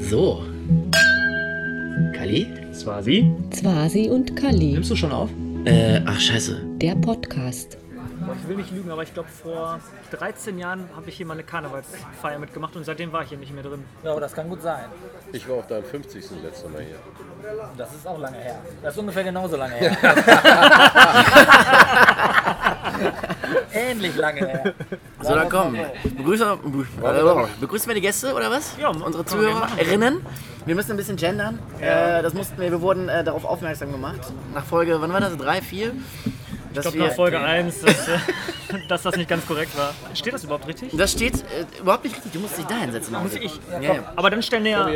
So. Kali? Swasi? Zwasi und Kali, Nimmst du schon auf? Äh, ach scheiße. der Podcast. Ich will nicht lügen, aber ich glaube, vor 13 Jahren habe ich hier mal eine Karnevalsfeier mitgemacht und seitdem war ich hier nicht mehr drin. Ja, das kann gut sein. Ich war auf deinem 50. letzte Mal hier. Das ist auch lange her. Das ist ungefähr genauso lange her. Ähnlich lange her. So, dann komm. Begrüße, begrüßen, begrüßen wir die Gäste oder was? Ja, Unsere Zuhörerinnen. Wir müssen ein bisschen gendern. Äh, das mussten wir, wir wurden äh, darauf aufmerksam gemacht. Nach Folge, wann war das? Drei, vier? Dass Ich glaube, nach Folge 1, dass, äh, dass das nicht ganz korrekt war. Steht das überhaupt richtig? Das steht äh, überhaupt nicht richtig. Du musst dich da hinsetzen. Muss ich? Ja, ja. Aber dann stell näher.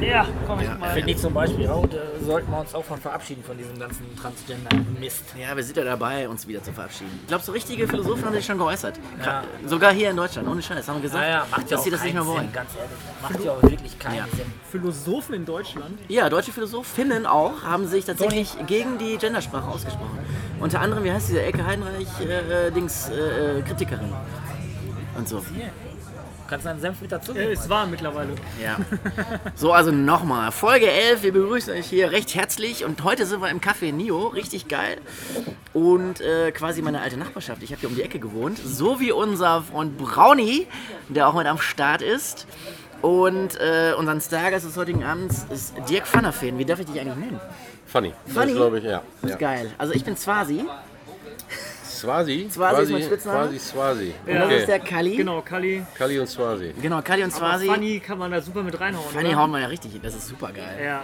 Ja, komm ich mal. Finde ich zum Beispiel auch, da sollten wir uns auch von verabschieden von diesem ganzen Transgender-Mist. ja, wir sind ja dabei, uns wieder zu verabschieden. Ich glaube, so richtige Philosophen haben sich schon geäußert. Ja. Sogar hier in Deutschland, ohne Scheiß, haben gesagt, macht ja dass sie das nicht mehr keinen wollen. Sinn, ganz ehrlich. Macht ja auch wirklich keinen Ja. Sinn. Philosophen in Deutschland? Ja, deutsche Philosophinnen auch haben sich tatsächlich gegen die Gendersprache ausgesprochen. Unter anderem, wie heißt diese Elke Heidenreich, äh, äh, Dings, äh, äh, Kritikerin. Und so. Kannst du einen Senf mit dazu Äh, geben? es war mittlerweile. Ja. So, also nochmal. Folge 11, wir begrüßen euch hier recht herzlich. Und heute sind wir im Café Nio, richtig geil. Und äh, quasi meine alte Nachbarschaft. Ich habe hier um die Ecke gewohnt. So wie unser Freund Brownie, der auch mit am Start ist. Und äh, unser Stargast des heutigen Abends ist Dirk Vannerfeen. Wie darf ich dich eigentlich nennen? Funny. Funny? Das glaube ich, ja. Das ja. ist geil. Also ich bin Swasi. Swazi? Swazi ist mein Spitzname. Quasi Swazi. Und das Okay. ist der Kali. Genau, Kali. Kali und Swazi. Genau, Kali und Aber Swasi. Funny kann man da super mit reinhauen. Funny oder? hauen wir ja richtig hin. Das ist super geil. Ja.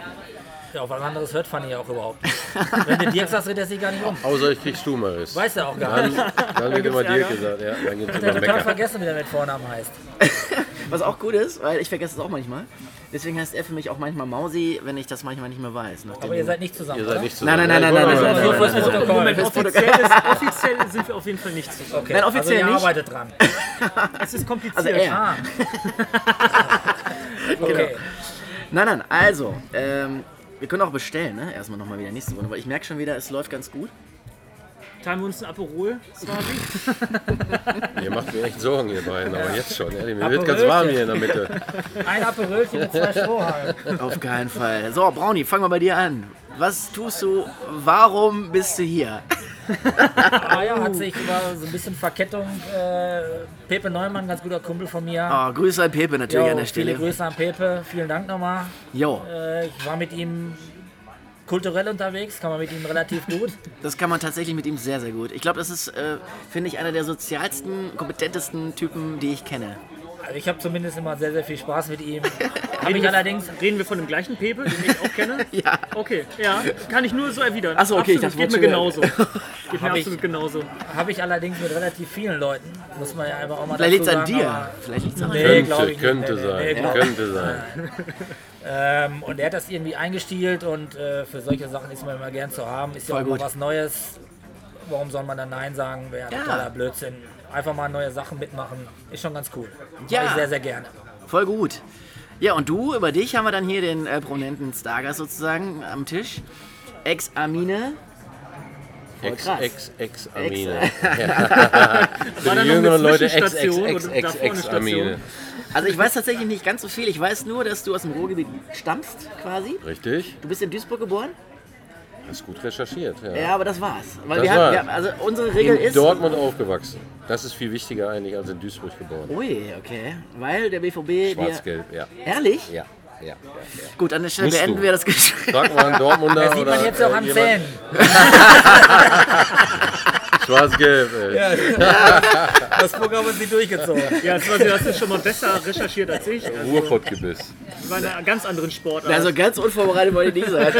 Ja, auf was anderes hört Fanny ja auch überhaupt nicht. Wenn du Dirk sagst, dreht er sich gar nicht um. Außer ich krieg Stumeres. Weiß er auch gar nicht. Dann, dann wird immer gibt's Dirk gesagt. Ja, dann gibt es Der immer hat total Mecker. vergessen, wie der mit Vornamen heißt. Was auch gut ist, weil ich vergesse es auch manchmal. Deswegen heißt er für mich auch manchmal Mausi, wenn ich das manchmal nicht mehr weiß. Aber ihr seid nicht zusammen, Ihr seid nicht zusammen. Nein, nein, nein, nein, nein, nein, nein, nein, Also, Moment, offiziell, ist, offiziell sind wir auf jeden Fall nicht zusammen. Okay, Nein, offiziell also ihr nicht. arbeitet dran. Es ist kompliziert. Also er. Ah. okay. Nein, nein, also, ähm, wir können auch bestellen, ne? Erstmal nochmal wieder nächste Runde, weil ich merke schon wieder, es läuft ganz gut. Teilen wir uns ein Aperol? Ihr macht mir echt Sorgen, ihr beiden, aber jetzt schon. Ehrlich, mir wird ganz warm hier in der Mitte. Ein Aperölchen mit zwei Strohhalmen. Auf keinen Fall. So, Brownie, fangen wir bei dir an. Was tust du? Warum bist du hier? Ah ja, hat sich war so ein bisschen Verkettung. Äh, Pepe Neumann, ganz guter Kumpel von mir. Oh, Grüße an Pepe natürlich Jo, an der viele Stelle. Grüße an Pepe, vielen Dank nochmal. Jo, Äh, ich war mit ihm kulturell unterwegs, kann man mit ihm relativ gut. das kann man tatsächlich mit ihm sehr, sehr gut. Ich glaube, das ist, äh, finde ich, einer der sozialsten, kompetentesten Typen, die ich kenne. Also ich habe zumindest immer sehr, sehr viel Spaß mit ihm. Habe ich allerdings, Reden wir von dem gleichen Pepe, den ich auch kenne? Ja. Okay, ja, kann ich nur so erwidern. Ach so, okay, ich absolut, dachte, geht mir genauso. Geht mir Hab ich- absolut genauso. habe ich allerdings mit relativ vielen Leuten, muss man ja einfach auch mal Vielleicht liegt es dazu an sagen, dir. Vielleicht liegt es an Nee, dir. glaub ich Könnte, nicht. könnte Nee, nee, sein. Könnte sein. Ähm, und er hat das irgendwie eingestielt und äh, für solche Sachen ist man immer gern zu haben. Ist ja auch gut. was Neues. Warum soll man dann Nein sagen? Wäre Ja. totaler Blödsinn. Einfach mal neue Sachen mitmachen. Ist schon ganz cool. Ja. Mach ich sehr, sehr gerne. Voll gut. Ja, und du, über dich haben wir dann hier den äh, prominenten Stargast sozusagen am Tisch. Ex-Amine. Voll Ex, krass. ex, ex, Amine. War Für die jüngeren Leute ex, ex, ex, ex, ex? Amine. Also ich weiß tatsächlich nicht ganz so viel. Ich weiß nur, dass du aus dem Ruhrgebiet stammst, quasi. Richtig? Du bist in Duisburg geboren. Hast gut recherchiert. Ja. Ja, aber das war's. Weil Das wir haben, war's. ja, also unsere Regel In ist. Dortmund aufgewachsen. Das ist viel wichtiger eigentlich als in Duisburg geboren. Ui, okay. Weil der BVB. Schwarz-Gelb, ja. Ehrlich? Ja, ja. ja. Gut, an der Stelle Musst beenden du. wir das Gespräch. Frag mal einen Dortmunder Das sieht oder man jetzt auch äh, an jemand- Zähnen. Schwarz-Gelb, ey. Das Programm ist nicht durchgezogen. Ja, Swasi, hast du schon mal besser recherchiert als ich. Also, Ruhrpottgebiss. ich war in einer ganz anderen Sportart. Also ganz unvorbereitet wollte ich nicht sein.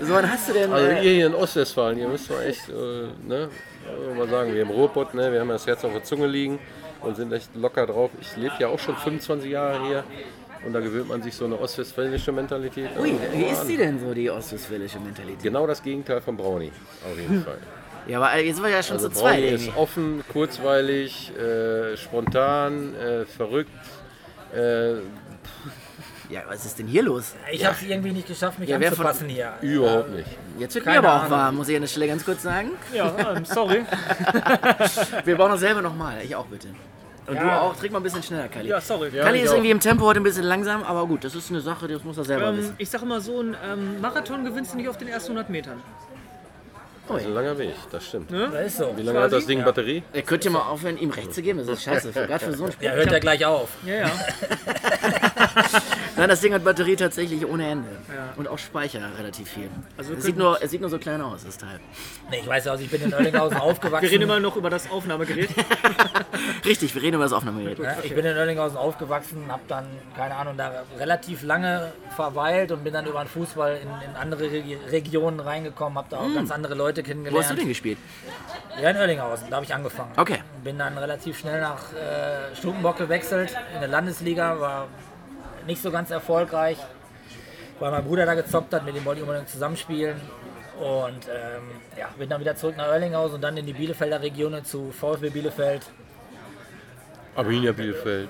Also, so, wann hast du denn. Also Äh, ihr hier in Ostwestfalen, ihr müsst mal echt, äh, ne, mal sagen, wir im Ruhrpott, ne, wir haben das Herz auf der Zunge liegen und sind echt locker drauf. Ich lebe ja auch schon 25 Jahre hier und da gewöhnt man sich so eine ostwestfälische Mentalität. ui, wie ist die denn so, die ostwestfälische Mentalität? Genau das Gegenteil von Brownie, auf jeden Fall. Ja, aber äh, jetzt sind wir ja schon Also zu zweit Brownie ist offen, kurzweilig, äh, spontan, äh, verrückt. Äh, Ja, was ist denn hier los? Ich habe es irgendwie nicht geschafft, mich Ja, wer von- anzupassen hier. überhaupt nicht. Jetzt wird mir Keine aber auch Ahnung. warm, muss ich an der Stelle ganz kurz sagen. Ja, ähm, sorry. Wir brauchen das selber nochmal. Ich auch bitte. Und du auch. Trink mal ein bisschen schneller, Kali. Ja, sorry. Kali ich ist auch. irgendwie im Tempo heute ein bisschen langsam, aber gut, das ist eine Sache, das muss er selber Ähm, wissen. ich sag immer so, ein ähm, Marathon gewinnst du nicht auf den ersten 100 Metern. Das ist ein langer Weg, das stimmt. Ne? Das ist so. Wie lange hat das Ding Batterie? Ihr könnt ja mal aufhören, ihm recht zu geben. Das ist scheiße, gerade für so ein Spiel. Ja, hört ja gleich auf. Ja, ja. Nein, das Ding hat Batterie tatsächlich ohne Ende. Und auch Speicher relativ viel. Also es, sieht nur, es sieht nur so klein aus, das Teil. Nee, ich weiß ja, also ich bin in Oerlinghausen aufgewachsen. Wir reden immer noch über das Aufnahmegerät. Richtig, wir reden über das Aufnahmegerät. Ja, Ich bin in Oerlinghausen aufgewachsen, habe dann, keine Ahnung, da relativ lange verweilt und bin dann über den Fußball in, in andere Regi- Regionen reingekommen, habe da auch ganz andere Leute kennengelernt. Wo hast du denn gespielt? Ja, in Oerlinghausen, da habe ich angefangen. Okay. Bin dann relativ schnell nach äh, Stukenbock gewechselt, in der Landesliga, war nicht so ganz erfolgreich, weil mein Bruder da gezockt hat, mit dem wollte ich unbedingt zusammenspielen. Und ähm, ja, bin dann wieder zurück nach Oerlinghausen und dann in die Bielefelder Regionen zu VfB Bielefeld. Arminia Bielefeld.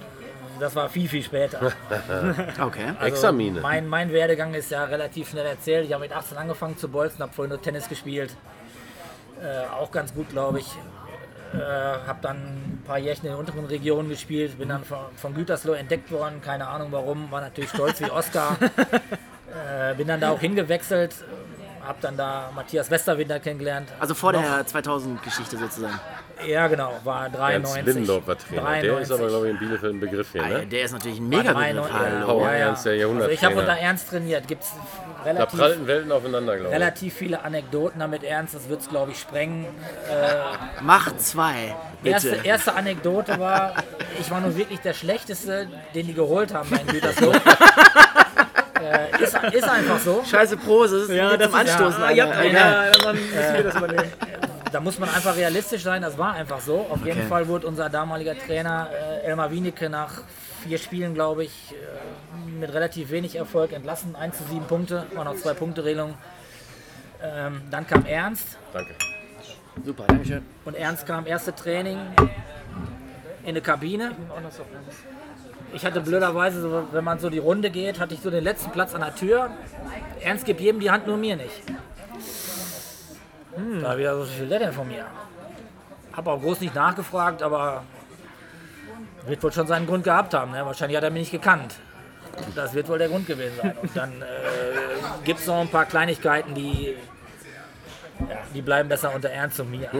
Das war viel, viel später. Okay. Examine. Mein, mein Werdegang ist ja relativ schnell erzählt. Ich habe mit 18 angefangen zu bolzen, habe vorhin nur Tennis gespielt. Äh, auch ganz gut, glaube ich. Äh, habe dann ein paar Jährchen in den unteren Regionen gespielt, bin dann von, von Gütersloh entdeckt worden, keine Ahnung warum, war natürlich stolz wie Oscar. äh, bin dann da auch hingewechselt, habe dann da Matthias Westerwinter kennengelernt. Also vor der 2000-Geschichte sozusagen. Ja, genau, war Ernst 93. Windendorf war Trainer. Der ist 93. aber, glaube ich, in Bielefeld ein Begriff hier, ne? Der ist natürlich ein mega 93, Begriff. ja, Hallo. Ja, ja. Ernst, der Jahrhunderttrainer. Also ich habe unter Ernst trainiert, gibt es Da relativ prallten Welten aufeinander, glaube ich. relativ viele Anekdoten damit ernst, das wird es glaube ich sprengen. Mach zwei, Erste, bitte. erste Anekdote war, ich war nun wirklich der Schlechteste, den die geholt haben bei Gütersloh. äh, ist, ist einfach so. Scheiße Prose, das ist Ja, ja, das zum ist- Anstoßen. Ah, ja, ja, ja, dann müssen wir das übernehmen. Da muss man einfach realistisch sein, das war einfach so. Auf jeden Okay. Fall wurde unser damaliger Trainer äh, Elmar Wienicke nach vier Spielen, glaube ich, äh, mit relativ wenig Erfolg entlassen. 1 zu 7 Punkte, war noch zwei Punkte Regelung. Ähm, dann kam Ernst, Danke. Super, Dankeschön. Und Ernst kam erste Training in eine Kabine. Ich hatte blöderweise, so, wenn man so die Runde geht, hatte ich so den letzten Platz an der Tür. Ernst gibt jedem die Hand, nur mir nicht. Da wieder so viel denn von mir. Hab auch groß nicht nachgefragt, aber wird wohl schon seinen Grund gehabt haben. Ne? Wahrscheinlich hat er mich nicht gekannt. Das wird wohl der Grund gewesen sein. Und dann äh, gibt es noch ein paar Kleinigkeiten, die, ja, die bleiben besser unter Ernst und mir.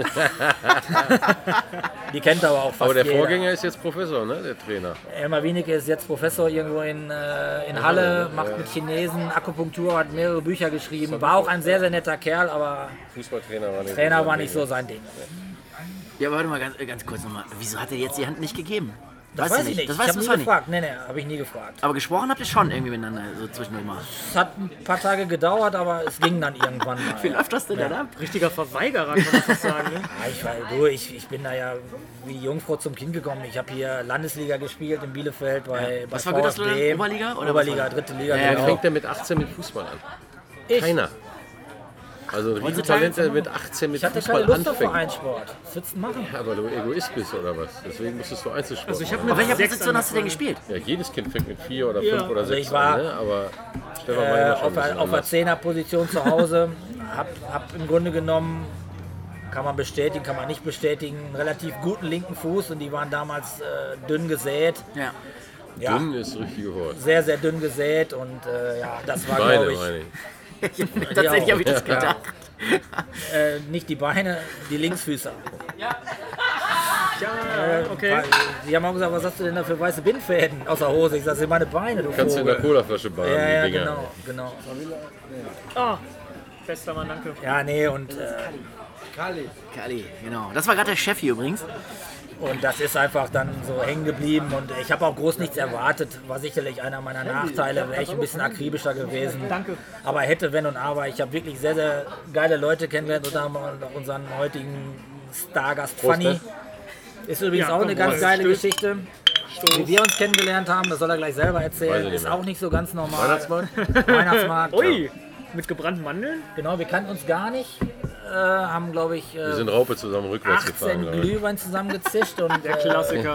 die kennt aber auch fast Aber der jeder. Vorgänger ist jetzt Professor, ne? Der Trainer. Elmar Wienicke ist jetzt Professor irgendwo in, äh, in Halle, macht mit Chinesen Akupunktur, hat mehrere Bücher geschrieben. War auch ein sehr, sehr netter Kerl, aber Fußballtrainer war nicht Trainer sein war nicht so ne? sein Ding. Ja, aber warte mal ganz, äh, ganz kurz nochmal. Wieso hat er jetzt die Hand nicht gegeben? Das weiß ich nicht. Das ich weißt habe nie zwar nicht. gefragt. Nee, nee, habe ich nie gefragt. Aber gesprochen habt ihr schon irgendwie miteinander, so zwischendurch mal. Es hat ein paar Tage gedauert, aber es ging dann irgendwann Wie mal. läuft das denn dann ab? Richtiger Verweigerer, kann man fast sagen. Ne? Ja, ich, war, du, ich, ich bin da ja wie die Jungfrau zum Kind gekommen. Ich habe hier Landesliga gespielt in Bielefeld bei, Was bei war Gütersloh dann? VfB. Oberliga oder Oberliga, war das? dritte Liga. Ja, ja, genau. Fängt der mit 18 mit Fußball an? Ich, Keiner. Also ein Riesentalent, der mit 18 mit ich hatte Fußball keine Lust auf anfängt. Vereinssport. Was würdest du machen? Ja, aber du Egoist bist oder was? Deswegen musstest du Einzelsport Also ich hab machen. Auf welcher Sechs Position hast du denn gespielt? Ja, jedes Kind fängt mit vier oder Ja. fünf oder Also sechs ich war, an, ne? aber Stefan war Äh, immer schon auf, auf der. Zehnerposition zu Hause. Hab, hab im Grunde genommen, kann man bestätigen, kann man nicht bestätigen, einen relativ guten linken Fuß und die waren damals äh, dünn gesät. Ja. Ja, Dünn ist das richtige Wort. sehr, sehr dünn gesät und äh, ja, das war, glaube ich, ich. Tatsächlich auch. habe ich das Ja. gedacht. äh, nicht die Beine, die Linksfüßer. Ja, okay. Weil Die haben auch gesagt, was hast du denn da für weiße Bindfäden aus der Hose? Ich sag, das sind meine Beine, du Kannst du in der Vogel. Colaflasche baden, Ja, ja, die Dinger. genau, genau. Ah, bester Mann, danke. Ja, nee, und, äh, Kali, genau. Das war gerade der Chef hier übrigens. Und das ist einfach dann so hängen geblieben und ich habe auch groß nichts erwartet. War sicherlich einer meiner Nachteile, wäre ich ein bisschen akribischer gewesen. Danke. Aber hätte, wenn und aber. Ich habe wirklich sehr, sehr geile Leute kennengelernt, unter anderem unseren heutigen Stargast Fanny. ne? Ist übrigens Ja, auch eine ganz geile Stöß. Geschichte. Wie wir uns kennengelernt haben, das soll er gleich selber erzählen. Ist auch nicht so ganz normal. Weihnachtsmarkt? Weihnachtsmarkt. Ui, mit gebrannten Mandeln? Genau, wir kannten uns gar nicht. Äh, haben, glaube ich, Wir äh, sind Raupe zusammen rückwärts 18 gefahren, glaube ich. Glühwein zusammengezischt und Der äh, Klassiker.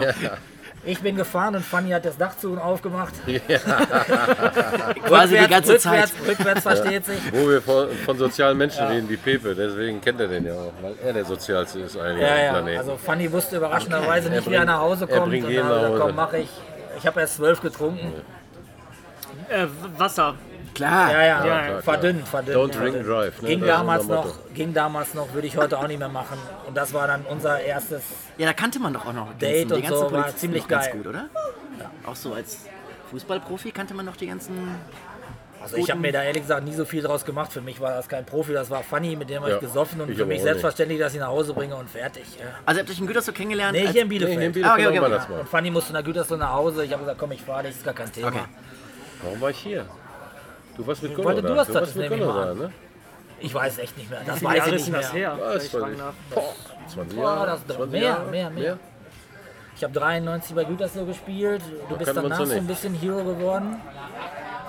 Ich bin gefahren und Fanny hat das Dach zu und aufgemacht. Quasi die ganze Zeit. rückwärts, rückwärts versteht sich. Wo wir von, von sozialen Menschen reden wie Pepe, deswegen kennt er den ja auch, weil er der sozialste ist eigentlich Ja, ja. Planeten. Also Fanny wusste überraschenderweise Er nicht, wie er bringt- nach Hause er kommt. bringt und jeden nach Hause. komm, mach ich. Ich habe erst zwölf getrunken. Äh, Wasser. Klar. Ja, ja, Ja, ja, verdünnt, verdünnt. Don't drink and drive. Ne? Ging Das damals noch, ging damals noch, würde ich heute auch nicht mehr machen. Und das war dann unser erstes. Ja, da kannte man doch auch noch Date und so war Polizisten ziemlich noch ganz geil. gut, oder? Auch so als Fußballprofi kannte man noch die ganzen. Also ich habe mir da ehrlich gesagt nie so viel draus gemacht. Für mich war das kein Profi, das war Funny, mit dem habe Ja, ich gesoffen und ich für mich selbstverständlich, dass ich nach Hause bringe und fertig. Ja. Also habt ihr euch in Gütersloh kennengelernt? Nee, hier in Nee, Bielefeld. hier in Bielefeld Ah, okay, okay, okay. Und Fanny musste nach Gütersloh nach Hause. Ich habe gesagt, komm, ich fahre dich, ist gar kein Thema. Okay. Warum war ich hier? Du warst mit Wollte da. du hast das, warst mit mal da, ne? Ich weiß echt nicht mehr. Das weiß ich nicht mehr. Ja, das fragen ich. darf? Boah, 20 Boah, Jahre. das- 20 mehr, Jahre? mehr, mehr. Ich habe 93 bei Gütersloh gespielt. Du bist wir uns danach so ein bisschen Hero geworden.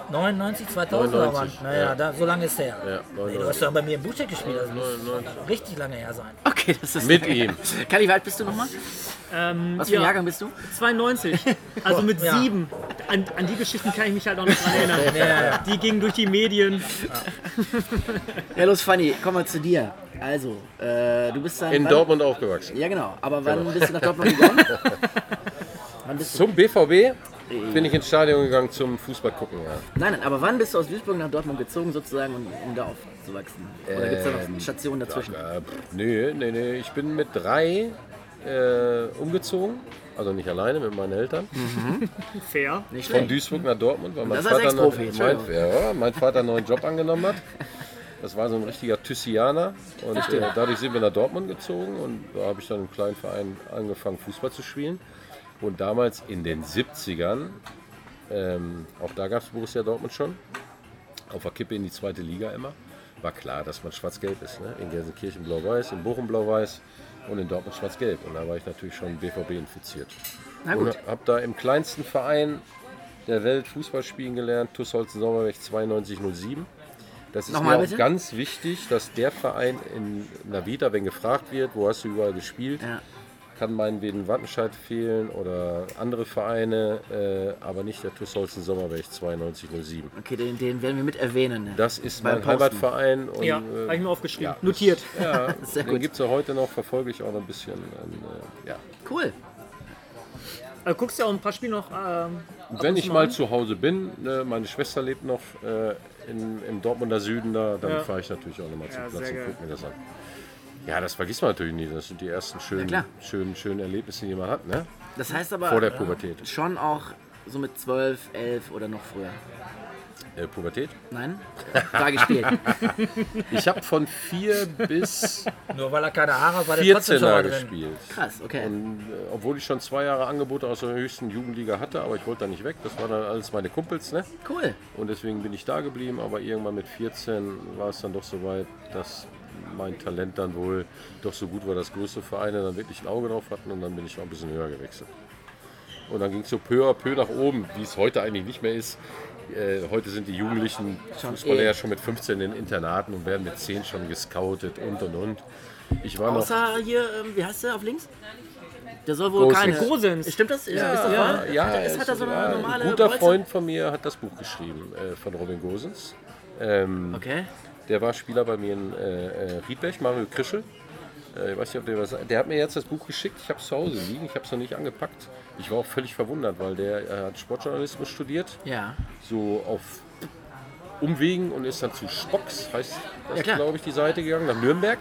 99, 2000 oder wann? 99, Naja, ja. da, so lange ist her. Ja, nee, du hast doch bei mir im Buchcheck gespielt. Das muss 99. richtig lange her sein. Okay, das ist. Mit ihm. Kali, wie alt bist du nochmal? Ähm, Was für ein ja, Jahrgang bist du? 92. Also mit Ja. sieben. An, an die Geschichten kann ich mich halt auch noch dran erinnern. Ja. Die gingen durch die Medien. Ja, los, Fanny, komm mal zu dir. Also, äh, du bist dann. In wann- Dortmund aufgewachsen. Ja, genau. Aber wann bist du nach Dortmund gegangen? Zum BVB bin ich ins Stadion gegangen zum Fußball gucken. Ja. Nein, nein, aber wann bist du aus Duisburg nach Dortmund gezogen, sozusagen, um, um da aufzuwachsen? Oder gibt es da noch Stationen dazwischen? Äh, nee, nee, nee. Ich bin mit drei äh, umgezogen. Also nicht alleine, mit meinen Eltern. Fair. Nicht Von schlecht. Duisburg nach Dortmund, weil mein Vater, noch, mein, ja, mein Vater einen neuen Job angenommen hat. Das war so ein richtiger Thyssianer. Und äh, dadurch sind wir nach Dortmund gezogen und da habe ich dann im kleinen Verein angefangen, Fußball zu spielen. Und damals in den 70ern, ähm, auch da gab es Borussia Dortmund schon, auf der Kippe in die zweite Liga immer, war klar, dass man schwarz-gelb ist. Ne? In Gelsenkirchen blau-weiß, in Bochum blau-weiß und in Dortmund schwarz-gelb. Und da war ich natürlich schon BVB infiziert. Und habe da im kleinsten Verein der Welt Fußball spielen gelernt, TuS Holzen Sommerweg 9207. Das ist Nochmal mir auch bitte? ganz wichtig, dass der Verein in Navita, wenn gefragt wird, wo hast du überall gespielt, Ja. Kann meinetwegen Wattenscheid fehlen oder andere Vereine, äh, aber nicht der TuS Holzen Sommerweg 9207. Okay, den, den werden wir mit erwähnen. ne? Das ist mein Posten. Heimatverein. Und, Ja, äh, habe ich mir aufgeschrieben. ja. Notiert. ja, Sehr den gibt es ja heute noch, verfolge ich auch noch ein bisschen. Und, äh, ja. Cool. Äh, guckst du auch ein paar Spiele noch? Ähm, Wenn ich mal an? zu Hause bin, ne, meine Schwester lebt noch äh, in, im Dortmunder Süden da, dann Ja. fahre ich natürlich auch nochmal zum Ja, Platz und gucke mir das an. Ja, das vergisst man natürlich nie. Das sind die ersten schönen, klar. schönen, schönen Erlebnisse, die man hat. Ne? Das heißt aber Vor der Pubertät. schon auch so mit 12, 11 oder noch früher. Äh, Pubertät? Nein? Da gespielt. Ich habe von vier bis Nur weil er keine Haare hat, war der trotzdem 14 schon gespielt. Krass, okay. Und, äh, obwohl ich schon zwei Jahre Angebote aus der höchsten Jugendliga hatte, aber ich wollte da nicht weg. Das waren dann alles meine Kumpels. Ne? Cool. Und deswegen bin ich da geblieben, aber irgendwann mit 14 war es dann doch so weit, dass mein Talent dann wohl doch so gut war, dass größere Vereine dann wirklich ein Auge drauf hatten und dann bin ich auch ein bisschen höher gewechselt. Und dann ging es so peu à peu nach oben, wie es heute eigentlich nicht mehr ist. Äh, heute sind die Jugendlichen Schon Fußballer ja schon mit 15 in Internaten und werden mit 10 schon gescoutet und und und. Ich war noch Außer hier, ähm, wie heißt der auf links? Der soll wohl Gosens. keine. Gosens. Stimmt das? Ist, ist das ja, wahr? ja, Ist, es- hat er so eine ja, normale ein guter Bolze? Freund von mir hat das Buch geschrieben äh, von Robin Gosens. Ähm, Okay. Der war Spieler bei mir in äh, äh, Riedberg, Mario Krischel. Äh, ich weiß nicht, ob der was. Der hat mir jetzt das Buch geschickt. Ich habe es zu Hause liegen. Ich habe es noch nicht angepackt. Ich war auch völlig verwundert, weil der äh, hat Sportjournalismus studiert, Ja. so auf Umwegen und ist dann zu Spocks, heißt Ja, das, klar. glaube ich, die Seite gegangen, nach Nürnberg.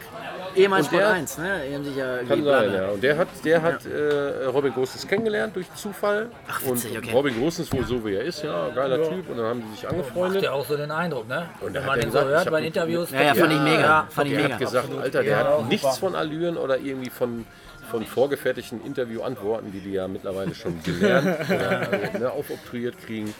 Ehemals Und Sport der- 1, ne? Die haben sich ja Kann sein, ja. Und der hat, der hat äh, Robin Gosens kennengelernt durch Zufall. Ach, und witzig, okay. Robin Gosens wohl so wie er ist, ja, geiler Typ. Und dann haben die sich Macht angefreundet. ja auch so den Eindruck, ne? Und Wenn man er den so gesagt, ich hört bei einen- Interviews. Ja, ja, fand ich mega. Ja, fand ich mega. hat gesagt, absolut. Alter, der Ja, hat auch nichts super. von Allüren oder irgendwie von, von vorgefertigten Interviewantworten, die die ja mittlerweile schon gelernt oder ne, aufoktroyiert kriegen.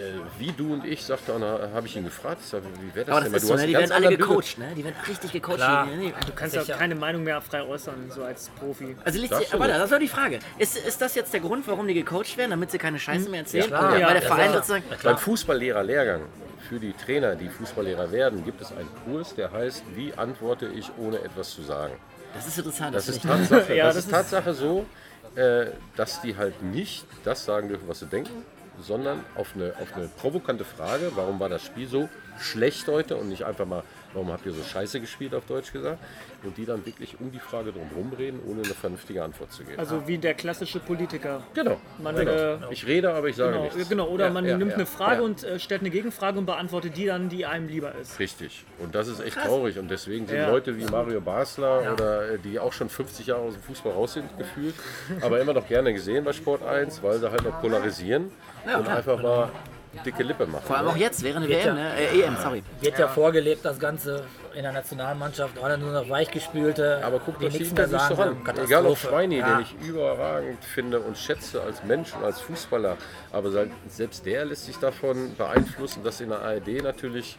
Äh, wie du und ich, sagte, da habe ich ihn gefragt, ich sag, wie wäre das Aber denn? das ist Weil so, hast ne? Die werden alle gecoacht, ne? Die werden richtig gecoacht. Klar. Nee. Du kannst Sicher. ja keine Meinung mehr frei äußern, so als Profi. Also, liegt aber nicht. das war die Frage. Ist, ist das jetzt der Grund, warum die gecoacht werden, damit sie keine Scheiße mehr erzählen? klar. Oder Ja, weil der ja, Verein klar. sozusagen. Beim Fußballlehrer-Lehrgang für die Trainer, die Fußballlehrer werden, gibt es einen Kurs, der heißt, wie antworte ich, ohne etwas zu sagen. Das ist interessant. Das Das ist Tatsache, Ja, das das ist ist- Tatsache so. äh, dass die halt nicht das sagen dürfen, was sie denken, sondern auf eine, auf eine provokante Frage, warum war das Spiel so schlecht heute und nicht einfach mal, warum habt ihr so scheiße gespielt, auf Deutsch gesagt, und die dann wirklich um die Frage drum reden, ohne eine vernünftige Antwort zu geben. Also wie der klassische Politiker. genau. Man, genau. äh, ich rede, aber ich sage Genau, nichts. genau, oder Ja, man ja, nimmt ja, eine Frage und äh, stellt eine Gegenfrage und beantwortet die dann, die einem lieber ist. Richtig. Und das ist echt traurig. Und deswegen sind. Leute wie Mario Basler oder äh, die auch schon 50 Jahre aus dem Fußball raus sind, gefühlt, aber immer noch gerne gesehen bei Sport 1, weil sie halt noch polarisieren und einfach mal dicke Lippe machen. Vor allem auch jetzt, während der WM, ja. ne? Äh, EM, sorry. Wird ja. vorgelebt, das Ganze in der Nationalmannschaft, alle nur noch Weichgespülte, Aber guck das nichts sieht man sich sagen. doch an. Egal ob. Schweini, ja. den ich überragend finde und schätze als Mensch und als Fußballer. Aber se- selbst der lässt sich davon beeinflussen, dass in der ARD natürlich,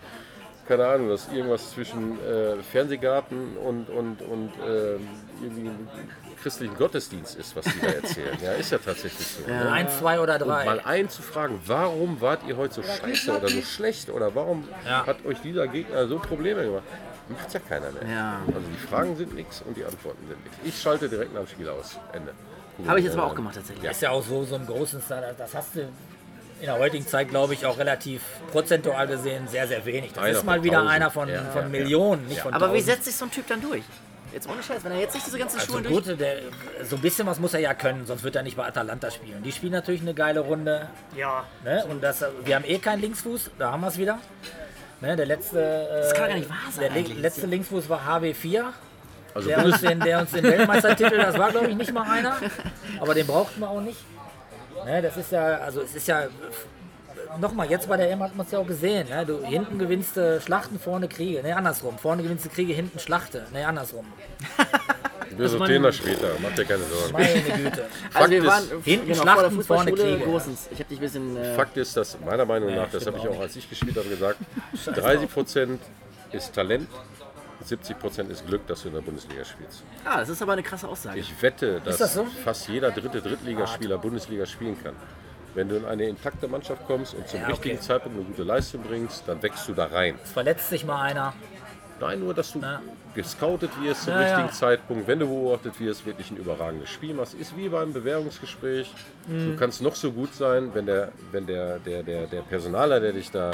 keine Ahnung, dass irgendwas zwischen äh, Fernsehgarten und, und, und äh, irgendwie christlichen Gottesdienst ist, was die da erzählen. ja, ist ja tatsächlich so. Ne? Eins, zwei oder Und drei. mal einen zu fragen, warum wart ihr heute so scheiße oder so schlecht oder warum Ja. hat euch dieser Gegner so Probleme gemacht? Macht ja keiner mehr. Ja. Also die Fragen sind nichts und die Antworten sind nichts. Ich schalte direkt nach dem Spiel aus. Ende. Habe ich jetzt aber auch gemacht tatsächlich. ist ja auch so, so ein großen Star, das hast du in der heutigen Zeit, glaube ich, auch relativ prozentual gesehen sehr, sehr wenig. Das Einer ist mal wieder tausend. einer von, Ja, von ja, Millionen, nicht von Aber wie tausend. setzt sich so ein Typ dann durch? Jetzt ohne Scheiß, wenn er jetzt nicht diese ganzen Also durch... gut, der, so ein bisschen was muss er ja können, sonst wird er nicht bei Atalanta spielen. Die spielen natürlich eine geile Runde. Ja, Ne? Und das, wir haben eh keinen Linksfuß, da haben wir es wieder. Ne? Der letzte, äh, Das kann gar nicht wahr sein Der letzte Linksfuß war HB4. Also Der uns, den, der uns den Weltmeistertitel, das war glaube ich nicht mal einer, aber den brauchten wir auch nicht. Ne, das ist ja, also es ist ja, nochmal, jetzt bei der EM hat man es ja auch gesehen, ne? du hinten gewinnst du Schlachten, vorne Kriege, ne andersrum, vorne gewinnst du Kriege, hinten Schlachte, ne andersrum. wir sortieren das später, macht dir keine Sorgen. Meine Güte. Also wir ist, waren hinten genau, Schlachten, vor der vorne Kriege. Großens. Ich habe dich ein bisschen... Äh, Fakt ist, dass meiner Meinung nach, das habe ich auch als ich gespielt habe gesagt, 30 Prozent ist Talent, 70 Prozent ist Glück, dass du in der Bundesliga spielst. ah, das ist aber eine krasse Aussage. Ich wette, dass das so? fast jeder dritte Drittligaspieler Bundesliga spielen kann. Wenn du in eine intakte Mannschaft kommst und zum Ja, okay. richtigen Zeitpunkt eine gute Leistung bringst, dann wächst du da rein. Es verletzt sich mal einer. Nein, nur, dass du Na. Gescoutet wirst zum Ja, richtigen ja. Zeitpunkt, wenn du beobachtet wirst, wirklich ein überragendes Spiel machst. Ist wie beim Bewerbungsgespräch. Mhm. Du kannst noch so gut sein, wenn der, wenn der, der, der, der Personaler, der dich da,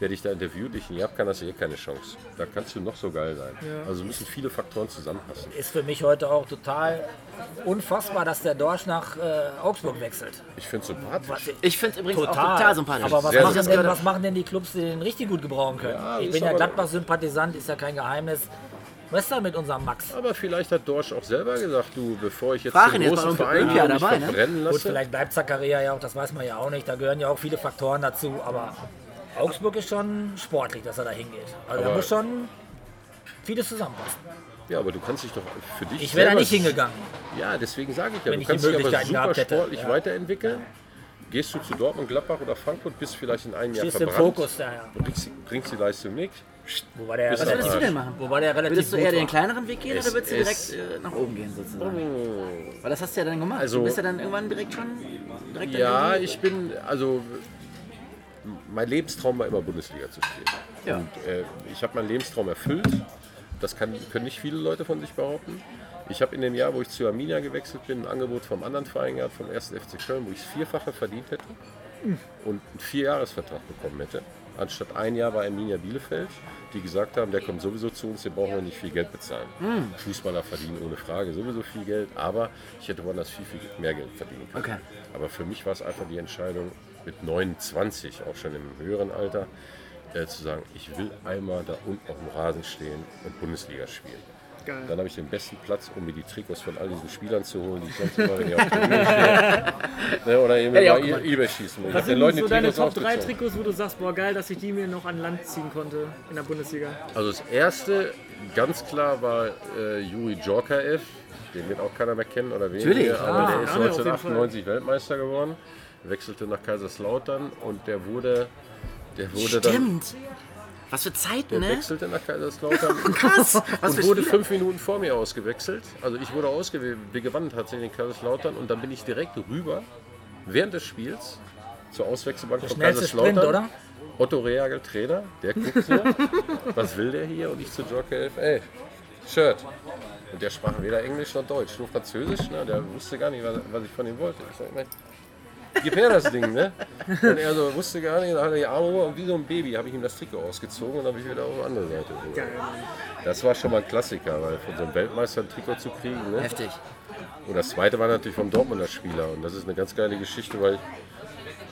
der dich da interviewt, dich nicht abkann, hast du eh keine Chance. Da kannst du noch so geil sein. Also müssen viele Faktoren zusammenpassen. Ist für mich heute auch total unfassbar, dass der Dorsch nach äh, Augsburg wechselt. Ich finde es sympathisch. Ich finde übrigens Total. auch total sympathisch. Aber was machen, denn, was machen denn die Clubs, die den richtig gut gebrauchen können? Ja, ich bin ja Gladbach-Sympathisant, ist ja kein Geheimnis. Was ist da mit unserem Max? Aber vielleicht hat Dorsch auch selber gesagt, du, bevor ich jetzt Frag den jetzt großen Verein Olympia nicht dabei, ne? verbrennen Gut, lasse. vielleicht bleibt Zakaria ja auch, das weiß man ja auch nicht. Da gehören ja auch viele Faktoren dazu. Aber Augsburg ist schon sportlich, dass er da hingeht. Also da Aber- muss schon vieles zusammenpassen. Ja, aber du kannst dich doch für dich Ich wäre da nicht hingegangen. Ja, deswegen sage ich ja, Wenn du ich kannst die dich aber super sportlich Ja. weiterentwickeln. Gehst du zu Dortmund, Gladbach oder Frankfurt, bist vielleicht in einem Jahr verbrannt, Fokus da, ja. bringst, bringst die Leistung nicht. Wobei der, Was Was würdest du denn machen? wobei der relativ Würdest du eher den war. kleineren Weg gehen Es oder würdest du direkt äh, nach oben gehen sozusagen? Weil das hast du ja dann gemacht. Also- du bist ja dann irgendwann direkt schon direkt Ja, ich bin, also mein Lebenstraum war immer Bundesliga zu spielen. Ja. Und äh, ich habe meinen Lebenstraum erfüllt. Das kann, können nicht viele Leute von sich behaupten. Ich habe in dem Jahr, wo ich zu Arminia gewechselt bin, ein Angebot vom anderen Verein gehabt, vom 1. FC Köln, wo ich das Vierfache verdient hätte und einen Vierjahresvertrag bekommen hätte. Anstatt ein Jahr bei Arminia Bielefeld, die gesagt haben, der kommt sowieso zu uns, den brauchen wir nicht viel Geld bezahlen. Fußballer verdienen ohne Frage sowieso viel Geld, aber ich hätte woanders viel, viel mehr Geld verdienen können. Okay. Aber für mich war es einfach die Entscheidung, mit 29, auch schon im höheren Alter, äh, zu sagen, ich will einmal da unten auf dem Rasen stehen und Bundesliga spielen. Geil. Dann habe ich den besten Platz, um mir die Trikots von all diesen Spielern zu holen, die ich sonst immer, wenn die auf der Bühne stehen, ne, oder eben ich auch bei gemacht. Ebay schießen. Ich Was habe den sind so deine Trikots Top 3 ausgezogen. Trikots, wo du sagst, boah geil, dass ich die mir noch an Land ziehen konnte in der Bundesliga? Also das erste, ganz klar, war äh, Juri Djorkaev. Den wird auch keiner mehr kennen oder wenige, Natürlich, aber klar. der ist Ja, auf jeden 1998 Weltmeister geworden, wechselte nach Kaiserslautern und der wurde, der wurde dann Stimmt. Was für Zeiten, Der ne? wechselte nach Kaiserslautern Krass. Was und wurde Spieler. fünf Minuten vor mir ausgewechselt. Also ich wurde ausgewählt, wir gewannen tatsächlich in Kaiserslautern und dann bin ich direkt rüber während des Spiels zur Auswechselbank von Kaiserslautern. Sprint, oder? Otto Reagel, Trainer, der guckt so, was will der hier? Und ich zu Joker 11, ey, Shirt. Und der sprach weder Englisch noch Deutsch, nur Französisch. Ne? Der wusste gar nicht, was, was ich von ihm wollte. Ich sag, mein, gib her das Ding, ne? Und er so wusste gar nicht, dann hat er die Arme hoch und wie so ein Baby habe ich ihm das Trikot ausgezogen und habe ich wieder auf die andere Seite. So. Das war schon mal ein Klassiker, weil von so einem Weltmeister ein Trikot zu kriegen. Ne? Heftig. Und das zweite war natürlich vom Dortmunder Spieler. Und das ist eine ganz geile Geschichte, weil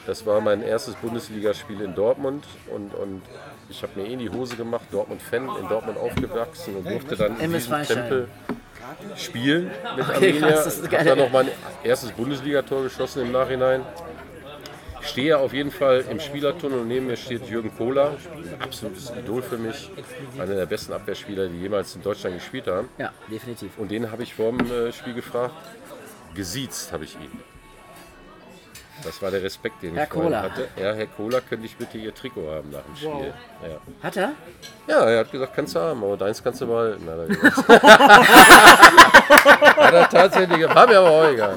das war mein erstes Bundesligaspiel in Dortmund. Und, und ich habe mir eh in die Hose gemacht, Dortmund-Fan, in Dortmund aufgewachsen und durfte dann in Walstein. Tempel spielen mit Okay, Arminia. krass, das ist Hab geil. dann noch mein erstes Bundesligator geschossen im Nachhinein. Stehe auf jeden Fall im Spielertunnel und neben mir steht Jürgen Kohler, ein absolutes Idol für mich, einer der besten Abwehrspieler, die jemals in Deutschland gespielt haben. Ja, definitiv. Und den habe ich vor dem äh, Spiel gefragt. Gesiezt habe ich ihn. Das war der Respekt, den Herr ich Kohler. hatte. Ja, Herr Kohler, könnte ich bitte Ihr Trikot haben nach dem Spiel? Ja. Hat er? ja, er hat gesagt, kannst du haben, aber deins kannst du behalten. Hat er, gesagt. hat er tatsächlich gemacht. War mir aber auch egal.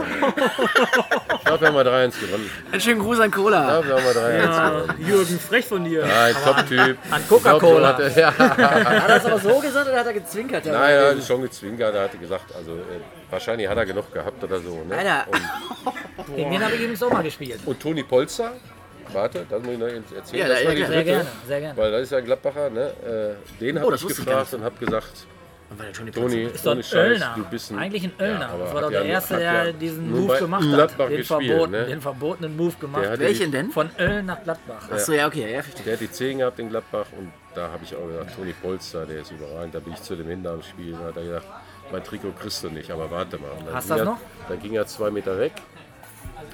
Ich glaube, wir haben mal 3-1 gewonnen. Einen schönen Gruß an Cola. Ich glaube, wir haben mal 3-1 Ja, gewonnen. Jürgen, frech von dir. Ja, ein Top-Typ. An Coca-Cola. Hat er- Ja. Hat er das aber so gesagt oder hat er gezwinkert? Nein, er hat schon gezwinkert. Er hatte gesagt, also äh, wahrscheinlich hat er genug gehabt oder so. Ne? Alter. Und, Gegen den habe ich übrigens auch mal gespielt. und Toni Polster, warte, das muss ich noch erzählen. Ja, das ja, war die klar. Sehr dritte. gerne, sehr gerne. Weil das ist ja ein Gladbacher, ne? Äh, den habe Oh, ich gefragt und habe gesagt, Toni Toni, Ist ein Scheiß, Öllner. du bist ein... Eigentlich ein Öllner. aber das war doch der ja- Erste, der ja diesen Move gemacht hat. Den, gespielt, verboten, ne? den verbotenen Move gemacht. Welchen denn? Von Ölln nach Gladbach. Achso, ja, okay, ja, verstehe. Der hat die 10 gehabt in Gladbach und da habe ich auch gesagt, Toni Polster, der ist überragend. Da bin ich zu dem hin am Spiel. Da hat er gesagt, mein Trikot kriegst du nicht, aber warte mal. Und dann Hast du das er, noch? Dann ging er zwei Meter weg,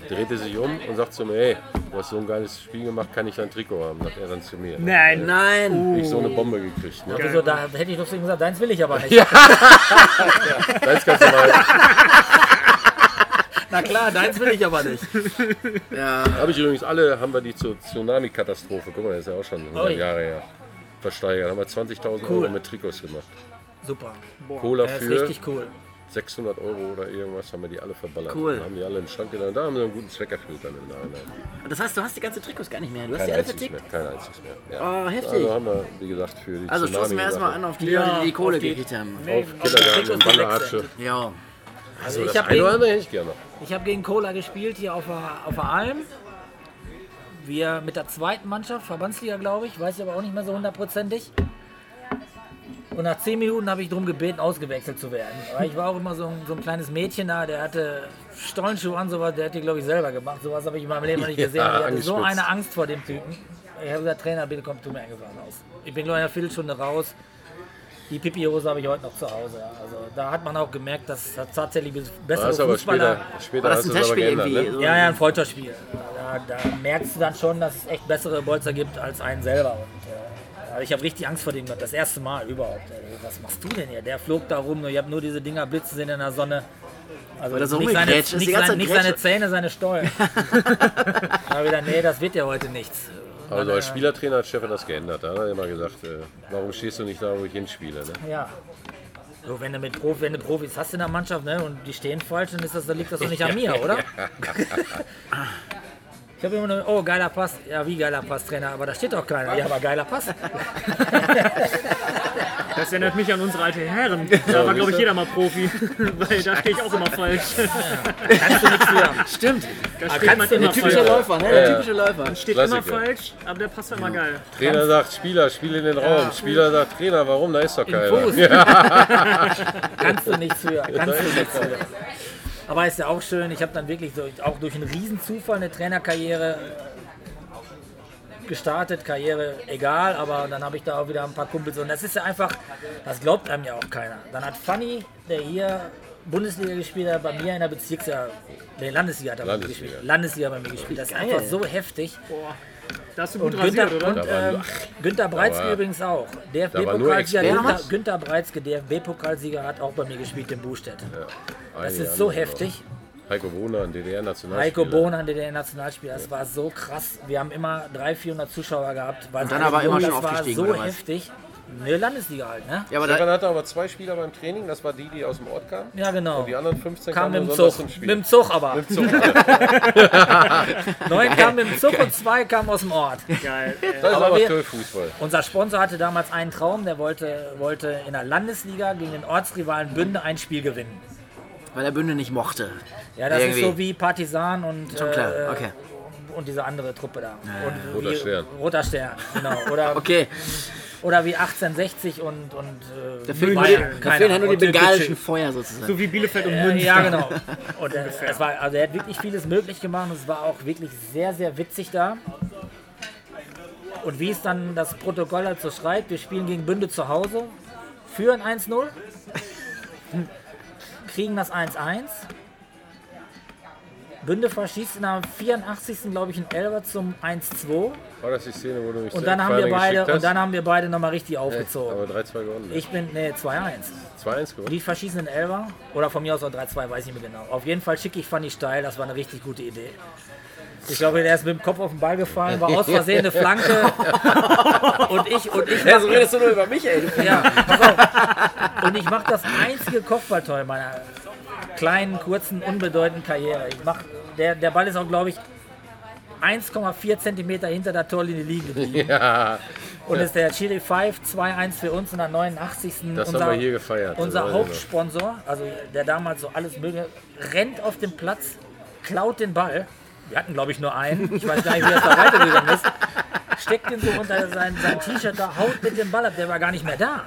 drehte sich um und sagt zu mir, hey, du hast so ein geiles Spiel gemacht, kann ich dein Trikot haben? Sagt er dann zu mir. Nein. Nein. Ich so eine Bombe gekriegt. Ne? Wieso, da hätte ich ihm gesagt, deins will ich aber nicht. Das kannst du mal. Na klar, deins will ich aber nicht. Ja. Habe ich übrigens alle, haben wir die zur Tsunami-Katastrophe, guck mal, das ist ja auch schon 100 Ui. Jahre her, versteigert. Haben wir 20.000 Cool. Euro mit Trikots gemacht. Super. Cola Der ist für richtig cool. 600 Euro oder irgendwas haben wir die alle verballert. Cool. Dann haben die alle im Schrank getan. Da haben sie einen guten Zweck erfüllt dann im Nachhinein. Das heißt, du hast die ganze Trikots gar nicht mehr. Du hast Kein die alle einziges vertickt. mehr. Kein einziges mehr. Ja. Oh, heftig. Also haben wir, wie gesagt, für die Also stoßen wir erstmal an auf die Leute, die die Kohle auf gekriegt haben. Nee, Auf Kindergarten Trikots und Wanderhatsche. Ja. Also Das ich habe gegen, andere hätte ich gerne. ich hab gegen Cola gespielt hier auf der, auf der Alm. Wir mit der zweiten Mannschaft, Verbandsliga glaube ich, weiß ich aber auch nicht mehr so hundertprozentig. Und nach zehn Minuten habe ich darum gebeten, ausgewechselt zu werden. Weil ich war auch immer so ein, so ein kleines Mädchen da, der hatte Stollenschuhe an, sowas, der hat die glaube ich selber gemacht. Sowas habe ich in meinem Leben noch nicht gesehen. Ja, ich hatte so eine Angst vor dem Typen. Ich habe gesagt, Trainer, bitte komm, tu mir eingefahren aus. Ich bin glaube ich eine Viertelstunde raus. Die Pipi-Hose habe ich heute noch zu Hause. Ja. Also da hat man auch gemerkt, dass das tatsächlich bessere Das Fußballer... später, später War das ein Testspiel irgendwie? ne? Ja, ja, ein Freundschaftsspiel. Da, da merkst du dann schon, dass es echt bessere Bolzer gibt als einen selber. Und, also ich habe richtig Angst vor dem gehabt, das erste Mal überhaupt. Ey, was machst du denn hier? Der flog da rum, ich habe nur diese Dinger blitzen sehen in der Sonne. Also Weil er so nicht, seine, nicht, Zeit nicht seine. Zähne, seine Stollen. da wieder, nee, das wird ja heute nichts. Also als Spielertrainer hat Stefan das geändert. Da hat er immer gesagt, äh, warum stehst du nicht da, wo ich hinspiele? Ne? Ja. So, wenn du mit Profi, wenn du Profis hast in der Mannschaft ne, und die stehen falsch, dann ist das, dann liegt das doch nicht an mir, oder? Ich habe immer nur, oh, geiler Pass. Ja, wie geiler Pass, Trainer, aber da steht doch keiner. Ja, aber geiler Pass. Das erinnert mich an unsere alte Herren. Da war, glaube ich, jeder mal Profi. Weil da stehe ich auch immer falsch. Kannst du nichts für. Stimmt. Da steht man immer Der typische falsch. Läufer, ne? Der typische Läufer. Steht immer Klassiker. falsch, aber der passt immer geil. Trainer sagt, Spieler, spiel in den Raum. Spieler sagt, Trainer, warum? Da ist doch keiner. Fuß. Kannst du nichts für. Kannst du nichts für. Aber ist ja auch schön, ich habe dann wirklich so, auch durch einen Riesenzufall eine Trainerkarriere gestartet, Karriere egal, aber dann habe ich da auch wieder ein paar Kumpels und das ist ja einfach, das glaubt einem ja auch keiner. Dann hat Fanny, der hier Bundesliga gespielt hat, bei mir in der Bezirksliga, nee, Landesliga hat er bei mir Landesliga. gespielt. Landesliga bei mir gespielt. Das ist einfach so heftig. Da hast du Und gut Günther, rasiert, oder? und, ähm, Günther Breizke war- übrigens auch. DFB-Pokalsieger. Günther, Günther Breizke, DFB-Pokalsieger, hat auch bei mir gespielt in Bustedt. Das Einige ist so heftig. noch. Heiko Bohner, ein DDR-Nationalspieler. Heiko Bohner, DDR-Nationalspieler, das war so krass. Wir haben immer 300, 400 Zuschauer gehabt. Weil Und dann aber immer schon das war aufgestiegen, so oder was? Ne, Landesliga halt, ne? Ja, aber Stefan da, hatte aber zwei Spieler beim Training, das war die, die aus dem Ort kamen. Ja, genau. Und die anderen 15 Kam kamen mit dem Zug. sonntags zum Spiel. Mit dem Zug aber. Mit dem Zug. Neun kamen mit dem Zug und zwei kamen aus dem Ort. Geil. Das ist Aber aber Fußball. Unser Sponsor hatte damals einen Traum, der wollte, wollte in der Landesliga gegen den Ortsrivalen Bünde ein Spiel gewinnen. weil der Bünde nicht mochte. Ja, das Irgendwie. ist so wie Partisan und, Schon klar, äh, okay. und diese andere Truppe da. Und Roter wie, Stern. Roter Stern, genau. Oder, Okay, oder wie 1860 und, und äh, da fehlen, nur die, Bayern, da keine fehlen halt nur die bengalischen Feuer sozusagen. So wie Bielefeld und Äh, Münster. ja, genau. Und äh, es war, also er hat wirklich vieles möglich gemacht und es war auch wirklich sehr, sehr witzig da. Und wie es dann das Protokoll dazu schreibt, wir spielen gegen Bünde zu Hause, führen 1-0, kriegen das 1-1. Bünde verschießt in der 84. glaube ich einen Elber zum 1-2 War das die Szene, wo du mich und dann haben wir beide und dann haben wir beide nochmal richtig aufgezogen. Aber 3-2 gewonnen. Ich bin nee 2-1. 2-1 gewonnen. Die verschießen den Elber oder von mir aus auch 3-2, weiß ich nicht mehr genau. Auf jeden Fall schicke ich Fanny steil, das war eine richtig gute Idee. Ich glaube, der ist mit dem Kopf auf den Ball gefallen, war aus Versehen eine Flanke. Und ich, und ich, Ja, so redest du nur über mich, ey. ja, pass auf. Und ich mache das einzige Kopfballtor in meiner kleinen, kurzen, unbedeutenden Karriere. Ich mach, der, der Ball ist auch, glaube ich, 1,4 Zentimeter hinter der Torlinie liegen geblieben. Ja, Und ist der Chiri 5 2-1 für uns in der 89. das unser, haben wir hier gefeiert. unser noch. Hauptsponsor, also der damals so alles mögliche, rennt auf den Platz, klaut den Ball. Wir hatten, glaube ich, nur einen. Ich weiß gar nicht, wie das da weitergegangen ist. Steckt den so unter sein, sein T-Shirt da, haut mit dem Ball ab. Der war gar nicht mehr da.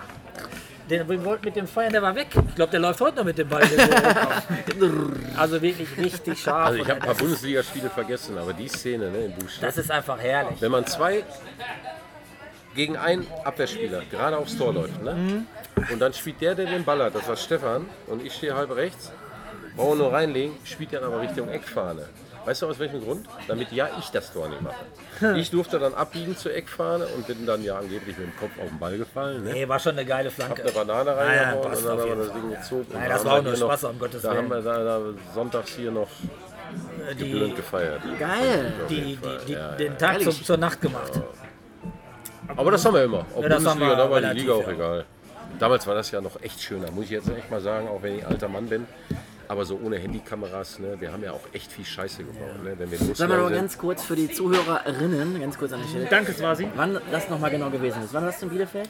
Den, wir wollten mit dem feiern, der war weg. Ich glaube, der läuft heute noch mit dem Ball. also wirklich richtig scharf. Also ich habe ein paar Bundesligaspiele vergessen, aber die Szene ne, in Buchstaben. das ist einfach herrlich. Wenn man zwei gegen einen Abwehrspieler gerade aufs Tor läuft, ne? Mhm. und dann spielt der, der den Ball hat, das war Stefan, und ich stehe halb rechts, brauche nur reinlegen, spielt dann aber Richtung Eckfahne. Weißt du aus welchem Grund? Damit ja ich das Tor nicht mache. Ich durfte dann abbiegen zur Eckfahne und bin dann ja angeblich mit dem Kopf auf den Ball gefallen. Ne? Nee, war schon eine geile Hab Flanke. eine Banane reingehauen und dann haben wir das Ding gezogen. Nein, da das war auch nur Spaß, um Gottes Da Willen. haben wir da, da sonntags hier noch geblüht gefeiert. Geil. Die, die, die, ja, den ja. Tag zur, zur Nacht gemacht. Aber das haben wir immer. Ob Ja, Bundesliga, da war die Liga auch ja. egal. Damals war das ja noch echt schöner, muss ich jetzt echt mal sagen, auch wenn ich alter Mann bin. Aber so ohne Handykameras, ne, wir haben ja auch echt viel Scheiße gebaut. Ne, wenn wir Sag mal losgegangen noch sind. ganz kurz für die Zuhörerinnen, ganz kurz an der Stelle. Danke, Swasi. Wann das nochmal genau gewesen ist. Wann warst du in Bielefeld?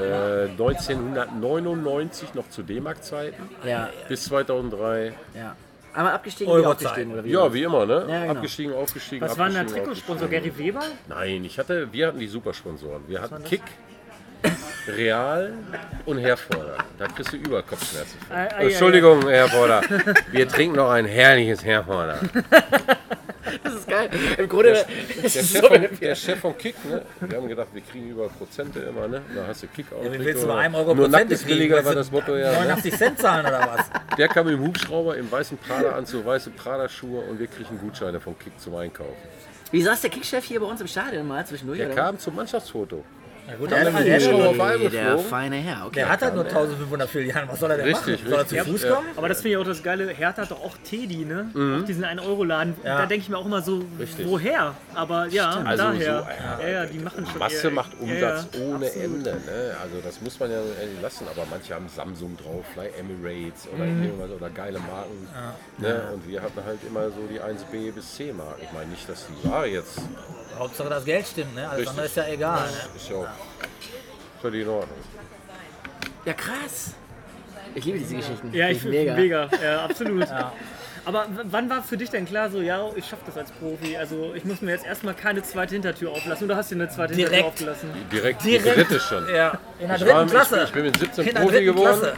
Äh, 1999 noch zu D-Mark-Zeiten Ja, bis 2003. ja. Einmal abgestiegen, Euro wieder aufgestiegen, oder wie? Ja, wie immer, ne? Ja, genau. Abgestiegen, aufgestiegen. Was war denn der Trikotsponsor? Gary Weber? Nein, ich hatte, wir hatten die Supersponsoren. Wir hatten Kick, Real und Herforder. Da kriegst du Überkopfschmerzen. Ei, ei, ei, Entschuldigung, Herforder. Wir trinken noch ein herrliches Herforder. Das ist geil. Im Grunde, Der, der, ist Chef so von, der Chef von Kick, ne? Wir haben gedacht, wir kriegen über Prozente immer, ne? Da hast du Kick auch. Ja, wie willst du bei einem Euro Nur Prozente ist kriegen? billiger war das Motto ja. Ne? 89 Cent zahlen oder was? Der kam im Hubschrauber im weißen Prada-Anzug, weiße Prada-Schuhe und wir kriegen Gutscheine vom Kick zum Einkaufen. Wie saß der Kickchef hier bei uns im Stadion mal zwischendurch? Der oder? kam zum Mannschaftsfoto. Na gut, Dann der, wir der, der, auf einmal der geflogen. feine Herr, okay. der hat halt nur 1500 Filialen. Was soll er denn Richtig, machen? Soll er zu richtig. Fuß Ja. kommen? Aber das finde ich auch das Geile. Hertha hat doch auch Teddy, ne? Auch diesen 1-Euro-Laden. Da denke ich mir auch immer so, Richtig. woher? Aber ja, Also daher. so, ja, ja, die machen schon. Masse macht ja, Umsatz ja, ohne absolut. Ende. Ne? Also das muss man ja ehrlich lassen, aber manche haben Samsung drauf, Fly Emirates oder Mhm. irgendwas oder geile Marken. Ne? Und wir hatten halt immer so die 1B bis C Marken. Ich meine nicht, dass die Ware jetzt Hauptsache das Geld stimmt, ne? Alles Richtig. andere ist ja egal. Ne? ist ja auch völlig in Ordnung. Ja, krass. Ich liebe diese Geschichten. Ja, ich Finde finde mega. Ja, absolut. Aber wann war für dich denn klar, so, ja, ich schaffe das als Profi? Also, ich muss mir jetzt erstmal keine zweite Hintertür auflassen. Oder hast du eine zweite Direkt. Hintertür aufgelassen? Direkt, Direkt. die dritte schon. Ja, in der Ich, dritten war, Klasse. ich, ich bin mit 17 in der Profi geworden. Klasse.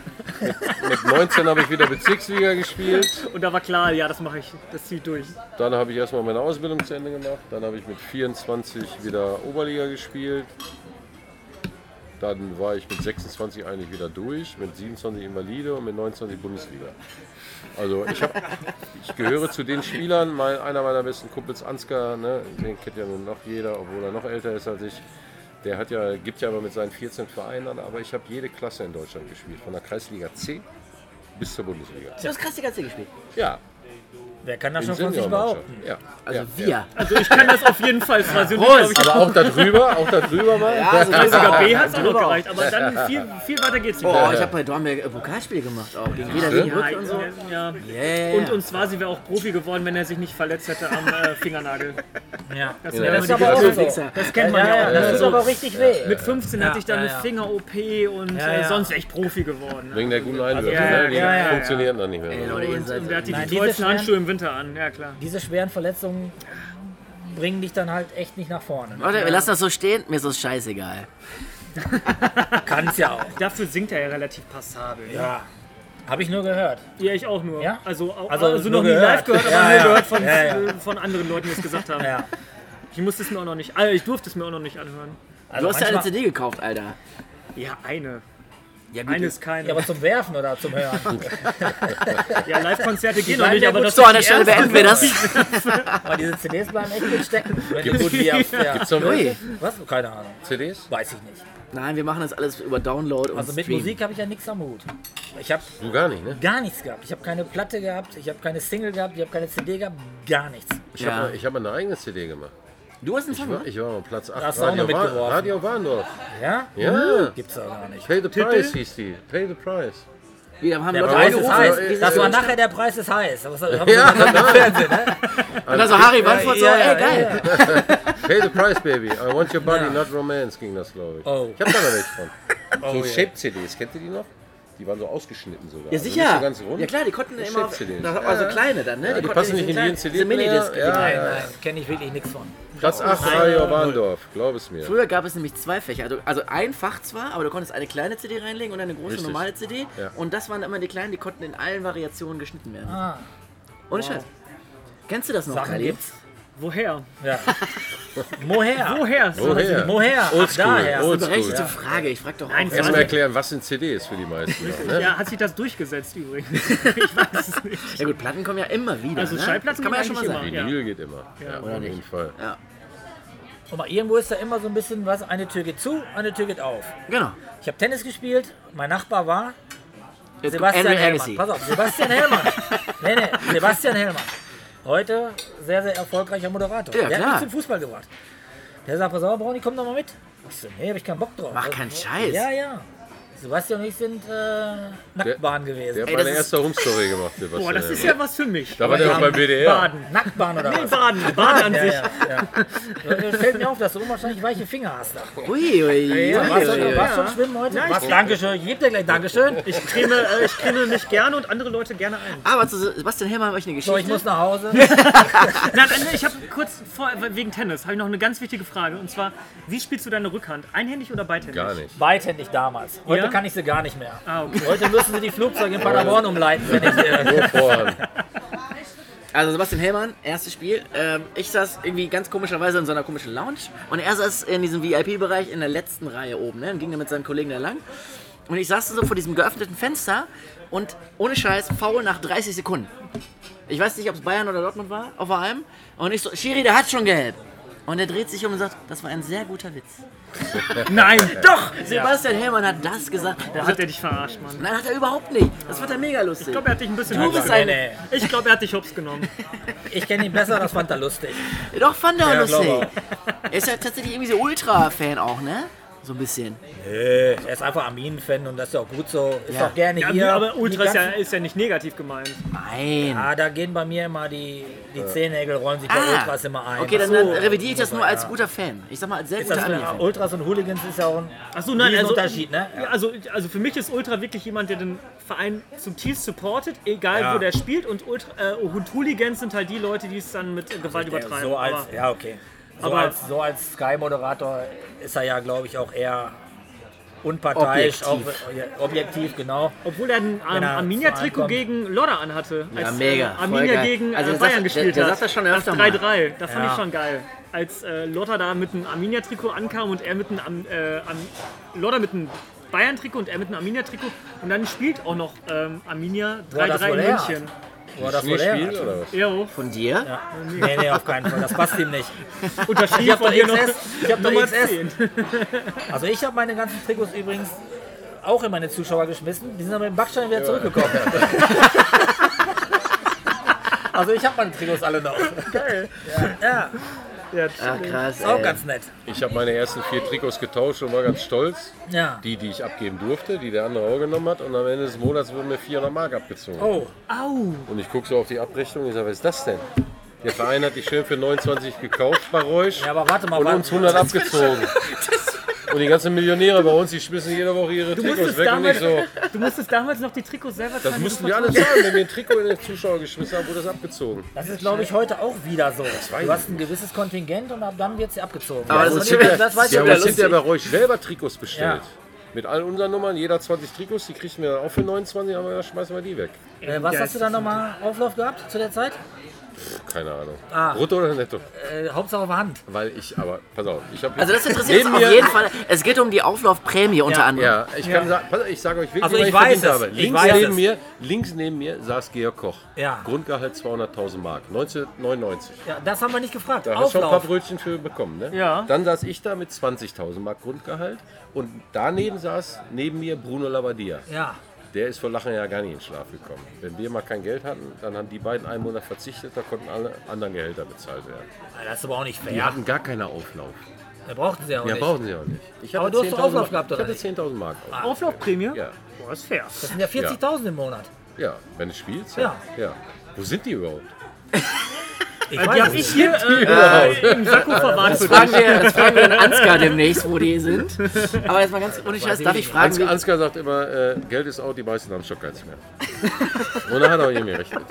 Mit 19 habe ich wieder Bezirksliga gespielt. Und da war klar, ja, das mache ich. Das zieht durch. Dann habe ich erstmal meine Ausbildung zu Ende gemacht. Dann habe ich mit 24 wieder Oberliga gespielt. Dann war ich mit 26 eigentlich wieder durch, mit 27 Invalide und mit 29 Bundesliga. Also ich, hab, ich gehöre zu den Spielern, mein, einer meiner besten Kumpels Ansgar, ne, den kennt ja nun noch jeder, obwohl er noch älter ist als ich. Der hat ja, gibt ja aber mit seinen 14 Vereinen an, aber ich habe jede Klasse in Deutschland gespielt, von der Kreisliga C bis zur Bundesliga. Du hast die ganze gespielt. Ja, Wer kann das schon von sich behaupten? Ja. Also ja, wir. Ja. Also ich kann das auf jeden Fall ich Aber auch da drüber, auch da drüber mal. Ja, also habe sogar B hat es auch noch gereicht, aber dann viel, viel weiter geht's nicht. Oh, ich habe bei Dornberg äh, Pokalspiele gemacht auch. Gegen Wiener Ja. Und so. Ja, Yeah. Und, und Swasi wäre auch Profi geworden, wenn er sich nicht verletzt hätte am äh, Fingernagel. Ja. Das, Ja, Das ist aber auch so. Das kennt man ja, ja, auch. das ne? tut So, aber auch richtig weh. mit 15 Ja, hatte ich dann ja, eine ja. Finger-OP und Ja, äh, ja. sonst ich Profi geworden. Wegen der guten Einwürfe, ja, ne? Die ja, ja, funktionieren dann nicht mehr. Und, der hat die tollsten Handschuhe im Winter an, ja klar. Diese schweren Verletzungen bringen dich dann halt echt nicht nach vorne. Ne? Leute, wir lassen das so stehen. Mir ist das scheißegal. Kann's ja auch. Dafür singt er ja relativ passabel. Ja. Habe ich nur gehört. Ja, ich auch nur. Ja? Also, auch, Also also, nur noch nie live gehört, aber Ja, nur ja. gehört von, Ja, ja. äh, von anderen Leuten, die es gesagt haben. Ja. Ich musste es mir auch noch nicht, also ich durfte es mir auch noch nicht anhören. Also Du hast ja eine CD gekauft, Alter. Ja, eine. Ja, Eine ist keine. Ja, aber zum Werfen oder zum Hören? Ja, Live-Konzerte gehen noch nicht, ja aber gut das So, ist an der Stelle beenden wir das. Aber diese CDs bleiben echt gut stecken. Du gut wirfst. Ja. Gibt's noch welche? Was? Keine Ahnung. CDs? Weiß ich nicht. Nein, wir machen das alles über Download und Also mit Stream. Musik habe ich ja nichts am Hut. Ich habe Du gar nicht, ne? gar nichts gehabt. Ich habe keine Platte gehabt, ich habe keine Single gehabt, ich habe keine CD gehabt, gar nichts. Ich Ja. habe ich hab eine eigene CD gemacht. Du hast einen Song gemacht? ich war auf Platz 8. Hast du auch Radio, noch Wa- mitgeworfen? Radio Warndorf. Ja? Ja. Gibt's da gar nicht. Pay the Price hieß die. Pay the Price. Wir haben Der Leute Preis ist angerufen. heiß. Das war nachher der Preis ist heiß. Das haben Ja, dann im Fernsehen, ne? Und also Harry Wandfurt so, Ja, ja, ey, geil. Pay the Price, baby. I want your body, not romance, ging das, glaube ich. Oh. Ich habe da noch welche von. so ja. Shape-CDs, kennt ihr die noch? Die waren so ausgeschnitten sogar. Ja, Also sicher. nicht so ganz rund. ja klar, die konnten Das immer, Shape-CDs. da hat man so Ja. kleine dann, ne? Ja, die konnten passen nicht in jeden diese Minidisc. CD-Player. Ja, Nein, nein, kenne ich wirklich nichts von. Platz 8, Radio Warndorf, glaub es mir. Früher gab es nämlich zwei Fächer. Also, also ein Fach zwar, aber du konntest eine kleine CD reinlegen und eine große Richtig. normale CD. Ja. Und das waren immer die kleinen, die konnten in allen Variationen geschnitten werden. Ah, Ohne Scheiß. Kennst du das noch, Sachen Kali? gibt's. Woher? Ja. Woher? Woher? Moher. Ach, Oldschool, daher. oldschool. Berechtigte Frage, ich frag doch. Nein, was. Erstmal erklären, was sind CDs für die meisten noch, ne? Ja, hat sich das durchgesetzt übrigens. ich weiß es nicht. Ja gut, Platten kommen ja immer wieder. Also ne? Schallplatten das kann man ja schon mal gehen sagen. Vinyl geht immer. Ja, Oder auf nicht? jeden Fall. Ja, Guck mal, irgendwo ist da immer so ein bisschen was. Eine Tür geht zu, eine Tür geht auf. genau. Ich habe Tennis gespielt. Mein Nachbar war Sebastian Hellmann. Pass auf, Sebastian Hellmann. nee, nee, Sebastian Hellmann. Heute sehr, sehr erfolgreicher Moderator. Ja, Der klar. hat mich zum Fußball gebracht. Der sagt, pass auf, Brownie, komm doch mal mit. Ich so, nee, hab ich keinen Bock drauf. Mach keinen Scheiß. Ja, ja. Sebastian und ich sind äh, Nacktbahn gewesen. Der hat Ey, meine erste Home-Story gemacht, Sebastian. Boah, das ist ja was für mich. Da war der noch beim WDR. Baden. Nacktbahn oder was? Baden, Baden an Ja, sich. ja, ja. Fällt mir auf, dass du unwahrscheinlich weiche Finger hast. Ui, ui, ui, Ja, warst, du, warst schon schwimmen heute? Ja, Was? Dankeschön. Ich geb dir gleich Dankeschön. Ich creme, äh, ich creme mich gerne und andere Leute gerne ein. Aber zu Sebastian Hellmann habe ich eine Geschichte. So, ich muss nach Hause. Nein, nein, ich habe kurz vor, wegen Tennis, habe ich noch eine ganz wichtige Frage. Und zwar, wie spielst du deine Rückhand? Einhändig oder beidhändig? Gar nicht. Beidhändig damals. Heute Ja? Kann ich sie gar nicht mehr. Ah, okay. Heute müssen sie die Flugzeuge in Paderborn umleiten, wenn ich. Äh. Also Sebastian Hellmann, erstes Spiel. Ähm, ich saß irgendwie ganz komischerweise in so einer komischen Lounge und er saß in diesem VIP-Bereich in der letzten Reihe oben ne, und ging dann mit seinem Kollegen da lang. Und ich saß so vor diesem geöffneten Fenster und ohne Scheiß, faul nach 30 Sekunden. Ich weiß nicht, ob es Bayern oder Dortmund war, auf allem. Und ich so, Schiri, der hat schon gelb. Und er dreht sich um und sagt, das war ein sehr guter Witz. Nein, Doch, Sebastian Hellmann hat das gesagt. da hat er dich verarscht, Mann. Nein, hat er überhaupt nicht. Das wird er mega lustig. Ich glaube, er hat dich ein bisschen Du hops bist genommen. ein- nee, Ich glaube, er hat dich hops genommen. ich kenne ihn besser, das fand er lustig. Doch, fand er Ja, lustig. Er ist ja tatsächlich irgendwie so Ultra-Fan auch, ne? So ein bisschen. Nö, er ist einfach Armin-Fan und das ist ja auch gut so. Ist Ja. auch gerne Ja, hier. aber Ultra ist ja, ist ja nicht negativ gemeint. Nein. Ah, da gehen bei mir immer die, die Zehennägel, rollen sich bei Ultras immer ein. Okay, dann, dann revidiere ich das nur als Ja. guter Fan. Ich sag mal als sehr Ist guter das, Ami-Fan. Ultras und Hooligans ist ja auch ein Achso, nein, also, Riesenunterschied, ne? Ja, also, also für mich ist Ultra wirklich jemand, der den Verein zutiefst supportet, egal Ja. wo der spielt. Und, Ultra, äh, und Hooligans sind halt die Leute, die es dann mit Gewalt übertreiben. So als, Aber- ja, okay. So aber- als, so als Sky-Moderator ist er ja, glaube ich, auch eher unparteiisch, Objektiv. Auch, ja, objektiv, genau. Obwohl er ein ähm, Arminia-Trikot gegen Lodder anhatte. Als mega, äh, voll Arminia gegen Also äh, der Bayern sagt- gespielt der- der hat. das schon das öfter mal. 3-3, das fand Ja. ich schon geil. Als äh, Lodder da mit einem Arminia-Trikot ankam und er mit einem äh, Am- Lodder mit einem Bayern-Trikot und er mit einem Arminia-Trikot. Und dann spielt auch noch ähm, Arminia Wo er das 3-3 in wohl her Er das hat. oder was? Jo, Von dir? Ja. Nee, nee, auf keinen Fall. Das passt ihm nicht. Ich unterschrieben hab von doch dir noch XS. Ich hab doch Nummer XS. 10. Also ich habe meine ganzen Trikots übrigens auch in meine Zuschauer geschmissen. Die sind aber mit dem Backstein wieder zurückgekommen. Also ich habe meine Trikots alle noch. Geil. Ja, Ja, Ach, krass. ist auch ey. ganz nett. Ich habe meine ersten vier Trikots getauscht und war ganz stolz. Ja. Die, die ich abgeben durfte, die der andere auch genommen hat. Und am Ende des Monats wurden mir 400 Mark abgezogen. Oh, Au. Und ich gucke so auf die Abrechnung und ich sage, was ist das denn? Der Verein hat die schön für 29 gekauft bei Reusch ja, aber warte mal. und warte. uns 100 abgezogen. Und die ganzen Millionäre bei uns, die schmissen jede Woche ihre Du Trikots weg und ich damals, so. du musstest damals noch die Trikots selber Das mussten wir alle zahlen, wenn wir ein Trikot in den Zuschauer geschmissen haben, wurde das abgezogen. Das ist, glaube ich, heute auch wieder so. Du hast ein gewisses Kontingent und ab dann wird sie abgezogen. Aber das Und ist das, wieder- das weiß ich haben wieder lustig. hinterher bei Reusch selber Trikots bestellt. Ja. Mit all unseren Nummern, jeder 20 Trikots, die kriegen wir dann auch für 29, aber dann schmeißen wir die weg. Äh, was hast du da nochmal Auflauf gehabt zu der Zeit? Keine Ahnung. Ah. Brutto oder netto? Äh, Hauptsache auf der Hand. Weil ich, aber, pass auf, ich habe Also das interessiert uns auf jeden Fall. Es geht um die Auflaufprämie unter Ja. anderem. Ja, ich kann sagen, pass auf, ich sage euch wirklich, Also was ich ich weiß es, habe. ich Links weiß neben, es. mir, links neben mir saß Georg Koch. Ja. Grundgehalt 200.000 Mark, 1999. Ja, das haben wir nicht gefragt. Da hast du schon ein paar Auflauf. Brötchen für bekommen, ne? Ja. Dann saß ich da mit 20.000 Mark Grundgehalt und daneben saß neben mir Bruno Labbadia. Ja. Der ist vor Lachen ja gar nicht in Schlaf gekommen. Wenn wir mal kein Geld hatten, dann haben die beiden einen Monat verzichtet, da konnten alle anderen Gehälter bezahlt werden. Das ist aber auch nicht Die fair. hatten gar keine Auflauf. Da brauchten sie auch Ja, nicht. brauchen sie auch nicht. Ich Aber hatte du hast doch 10.000 Auflauf Mark- gehabt, Ich oder hatte nicht? 10.000 Mark. Auflauf. Auflaufprämie? Ja. Boah, ist fair. Das sind ja 40.000 im Monat. ja, wenn du spielst. Ja. ja. Wo sind die überhaupt? Ich Äh, weiß die habe ich nicht. hier äh, im Sakko verwahrt Das fragen, wir, das fragen wir den Ansgar demnächst, wo die sind. Aber jetzt mal ganz ohne Scheiß, darf ich fragen, Ans wie, Ansgar sagt immer, äh, Geld ist out, die meisten haben schon keins mehr. Und da hat er auch irgendwie recht. mit.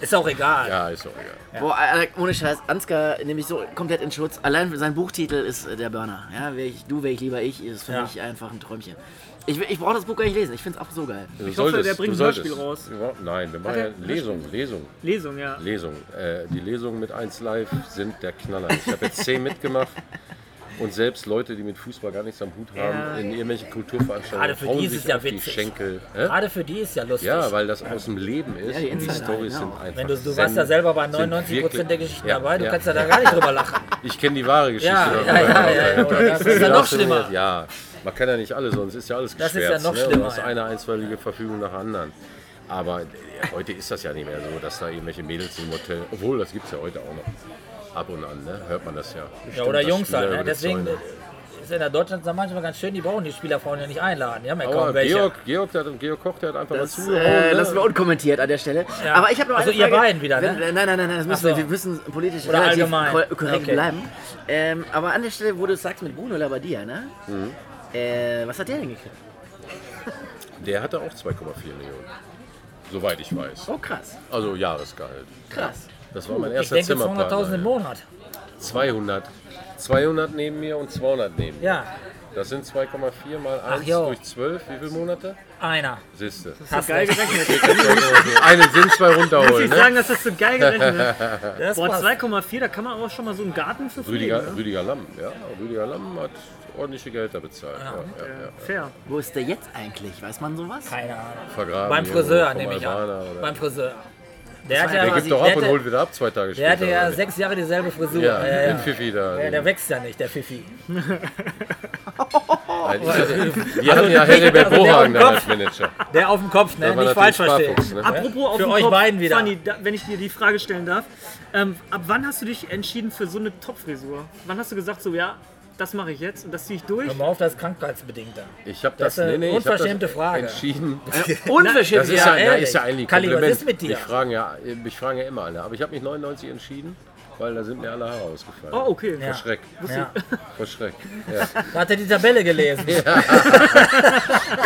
Ist auch egal. Ja, ist auch egal. Boah, ohne Scheiß, Ansgar nehme ich so komplett in Schutz. Allein sein Buchtitel ist äh, der Burner. Ja, wer ich, du, wer ich lieber ich, ist für Ja. mich einfach ein Träumchen. Ich, ich brauche das Buch gar nicht lesen, ich finde es auch so geil. Du Ich hoffe, der bringt ein solltest. Hörspiel raus. Ja, nein, wir machen ja Lesung, Lesung, Lesung, ja. Lesung. Äh, die Lesungen mit 1 Live sind der Knaller. Ich habe jetzt 10 mitgemacht. Und selbst Leute, die mit Fußball gar nichts am Hut haben, Ja. in irgendwelchen Kulturveranstaltungen, Gerade für hauen die ist sich es ja auf die witzig. Schenkel. Hä? Gerade für die ist ja lustig. Ja, weil das aus dem Leben ist Ja, die und die Storys genau. sind einfach Wenn du, du warst ja selber bei sind 99 Prozent der Geschichten Ja, dabei, du ja. kannst ja da gar nicht drüber lachen. Ich kenne die wahre Geschichte. Ja, darüber. ja, ja, ja, das ist ja noch schlimmer. Ja, man kann ja nicht alle, sonst ist ja alles Das ist ja geschwärzt. noch ne? schlimmer, das ist ja. eine einstweilige Verfügung nach der anderen. Aber äh, heute ist das ja nicht mehr so, dass da irgendwelche Mädels im Hotel, obwohl das gibt es ja heute auch noch. Ab und an, ne? hört man das ja. Ja, oder Jungs halt. Ne? Deswegen Zäune- ist in der Deutschland manchmal ganz schön, die brauchen die Spielerfrauen ja nicht einladen. Die haben ja kaum Aber welche. Georg, Georg, der, hat- Georg Koch, der hat einfach Das mal zugehauen. äh, ne? lassen wir unkommentiert an der Stelle. Ja. Aber ich habe noch Also eine ihr Frage. beiden wieder, ne? Wenn, Nein, nein, nein, nein, das müssen so. wir, wir müssen politisch Oder relativ allgemein. kor- korrekt Okay. bleiben. Ähm, aber an der Stelle, wo du es sagst mit Bruno Labbadia, ne? Mhm. Äh, was hat der denn gekriegt? Der hatte auch 2,4 Millionen. Soweit ich weiß. Oh, krass. Also Jahresgehalt. Krass. Das war mein Ich erster denke Zimmerpartner. 200.000 im Monat. 200. 200 neben mir und 200 neben mir. Ja, Das sind 2,4 mal Ach, 1 jo. durch 12. Wie viele Monate? einer. Siehste. Hast Geil recht. gerechnet. Einen sind zwei Muss runterholen. ich Ne? sagen, dass das so geil gerechnet ist. Das Boah, passt. 2,4, da kann man auch schon mal so einen Garten für Rüdiger, pflegen, ne? Rüdiger Lamm, ja. Rüdiger Lamm hat ordentliche Gehälter bezahlt. Ja, ja, ja. Fair. Wo ist der jetzt eigentlich? Weiß man sowas? Keine Ahnung. Vergraben Beim Friseur nehme ich an. Beim Friseur. Der hat war ja Der gibt doch der ab und hatte- holt wieder ab zwei Tage später. Der hatte ja sechs Jahre dieselbe Frisur. Ja, Ja, ja, Pfiffi da. Ja, der wächst ja nicht, der Fifi. Hatte- Wir hatten ja Herbert also der Bohagen da als Manager. Der auf dem Kopf, ne? Nicht falsch verstehen. Ne? Apropos auf Für den euch Kopf, beiden wieder. Fanny, da, wenn ich dir die Frage stellen darf, ähm, ab wann hast du dich entschieden für so eine Top-Frisur? Wann hast du gesagt, so ja, das mache ich jetzt und das ziehe ich durch? Hör mal auf, das ist krankheitsbedingt. da. Ich habe Das das, ist eine nee, nee, ich hab unverschämte das Frage. entschieden. Unverschämt. Das ist Ja, ja, ehrlich. ist ja eigentlich Kalli, was Kompliment. ist mit dir? Mich fragen ja, mich fragen ja immer alle. Aber ich habe mich 99 entschieden, weil da sind mir alle Haare ausgefallen. Oh, okay. Ja. Vor Schreck. Ja. Vor Schreck. Ja. Da hat er die Tabelle gelesen.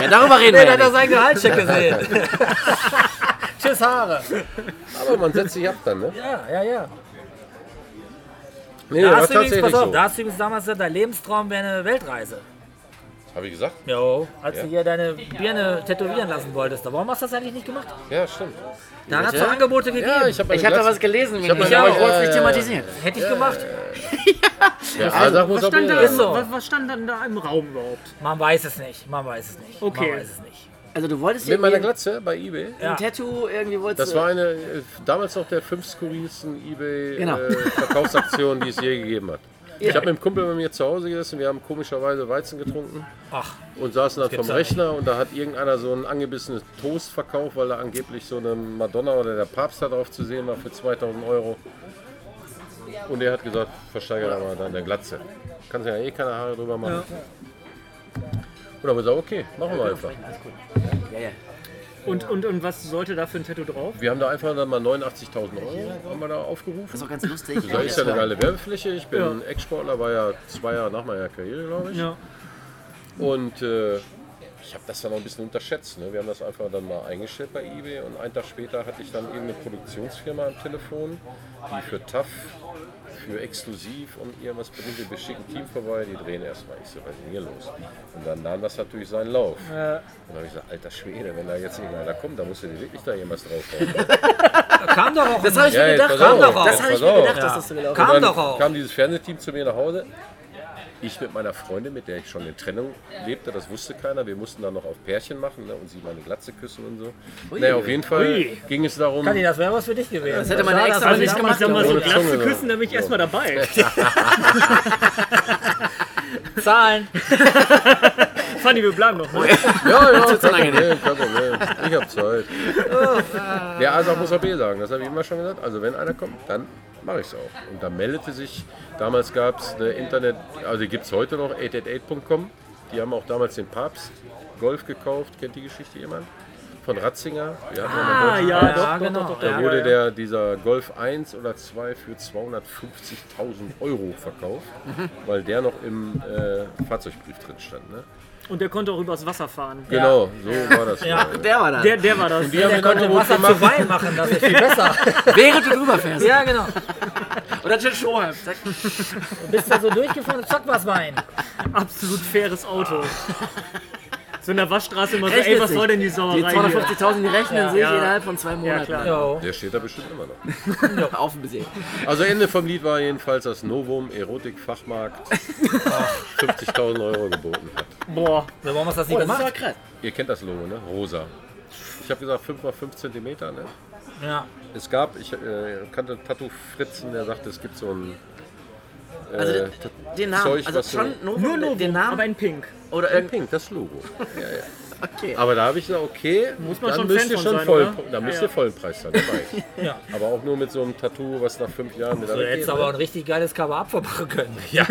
Ja, darüber reden Nee, wir da ja hat er seinen Gehaltscheck gesehen. Tschüss Haare. Aber man setzt sich ab dann, ne? Ja, ja, ja. Nee, Da hast, du übrigens, pass auf, so. da hast du übrigens damals gesagt, dein Lebenstraum wäre eine Weltreise. Habe ich gesagt? Jo, als Ja. du hier deine Birne tätowieren lassen wolltest. Warum hast du das eigentlich nicht gemacht? Ja, stimmt. Da hat es Angebote gegeben. Ja, ich habe Ich habe da was gelesen, Ich hab ich aber ich wollte es nicht thematisieren. Hätte ich gemacht. Ja, sag muss Was stand, da, so. was, was stand dann da im Raum überhaupt? Man weiß es nicht. Man weiß es nicht. Okay. Man weiß es nicht. Also du wolltest Mit meiner Glatze bei eBay. Ja. ein Tattoo irgendwie wolltest Das war eine, äh, damals noch der fünf skurrilsten Genau. eBay-Verkaufsaktion, die es je gegeben hat. Ich habe mit einem Kumpel bei mir zu Hause gesessen, wir haben komischerweise Weizen getrunken Ach, und saßen dann vom ja Rechner und da hat irgendeiner so ein angebissenes Toast verkauft, weil da angeblich so eine Madonna oder der Papst da drauf zu sehen war für 2000 Euro. Und er hat gesagt, versteigere da mal deine Glatze. Kannst ja eh keine Haare drüber machen. Und dann haben wir gesagt, okay, machen wir einfach. Ja, ja. Und, und, und was sollte da für ein Tattoo drauf? Wir haben da einfach dann mal 89.000 Euro haben wir da aufgerufen. Das ist auch ganz lustig. Da ist ja eine geile Werbefläche. Ich bin Ex-Sportler, war ja zwei Jahre nach meiner Karriere, glaube ich. Ja. Und äh, ich habe das dann auch ein bisschen unterschätzt. Ne? Wir haben das einfach dann mal eingestellt bei eBay und einen Tag später hatte ich dann irgendeine Produktionsfirma am Telefon, die für TAF, für Exklusiv und irgendwas bringt, wir schicken ein Team vorbei, die drehen erstmal. Ich so, was ist denn hier los? Und dann nahm das natürlich seinen Lauf. Und dann habe ich gesagt, alter Schwede, wenn da jetzt irgendeiner kommt, dann musst du dir wirklich da irgendwas draufhauen. da kam doch auch Das ein- habe ich Ja, mir jetzt gedacht. pass auf, Das jetzt habe ich mir gedacht, dass das so gelaufen Kam Und dann doch auch. kam dieses Fernsehteam zu mir nach Hause. Ich mit meiner Freundin, mit der ich schon in Trennung lebte, das wusste keiner. Wir mussten dann noch auf Pärchen machen ne, und sie meine Glatze küssen und so. Naja, auf jeden Fall Ui. ging es darum. Kali, das wäre was für dich gewesen. Das hätte man extra Also wir ich, nicht ich sag mal so, Glatze Zunge, küssen, da bin ich so. erstmal dabei. Zahlen. Fanny, wir bleiben noch. Ne? Ja, ja, kein. Problem, kein Problem. Ich habe Zeit. Der A muss auch B sagen, das habe ich immer schon gesagt. Also wenn einer kommt, dann mache ich es auch. Und da meldete sich, damals gab es eine Internet, also gibt es heute noch, 888.com. Die haben auch damals den Papst Golf gekauft. Kennt die Geschichte jemand? Von Ratzinger. Wir hatten ja eine Ah, ja, Papst. Ja, doch, genau. doch, doch, Da doch. wurde ja, ja. der, dieser Golf 1 oder 2 für 250.000 Euro verkauft, weil der noch im äh, Fahrzeugbrief drin stand. Ne? Und der konnte auch übers Wasser fahren. Genau, so war das. Ja. ich. Der war da. Der, der war das. Die haben Der konnte Wasser gemacht. zu Wein machen, das ist viel besser. Während du drüber fährst. ja, genau. Oder Jet Stroheim. Zack. Du bist da so durchgefahren und zack, was Wein. Absolut faires Auto. So in der Waschstraße immer so, Echt ey, was soll denn die Die Sauerei hier? 250.000, die rechnen sich Ja. innerhalb von zwei Monaten. klar. Jo. Der steht da bestimmt immer noch. Auf dem Besehen. Also Ende vom Lied war jedenfalls, dass Novum Erotik-Fachmarkt 50.000 Euro geboten hat. Boah, So, warum hast du das nicht Oh, gemacht? aber krass. Ihr kennt das Logo, ne? Rosa. Ich habe gesagt 5 x 5 cm. Ne? Ja. Es gab, ich äh, kannte Tattoo Fritzen, der sagte, es gibt so ein Also den, den Namen, Zeug, also schon so, Novum, nur Novum, den Namen aber in Pink. oder ein Pink, das Logo. okay. Aber da habe ich gesagt, okay, Muss man dann schon müsst ihr schon sein, voll, da müsst Ja. ihr vollen Preis sein dabei. Ja. Aber auch nur mit so einem Tattoo, was nach fünf Jahren wieder Du hättest aber ein richtig geiles Cover-Up machen können. Ja.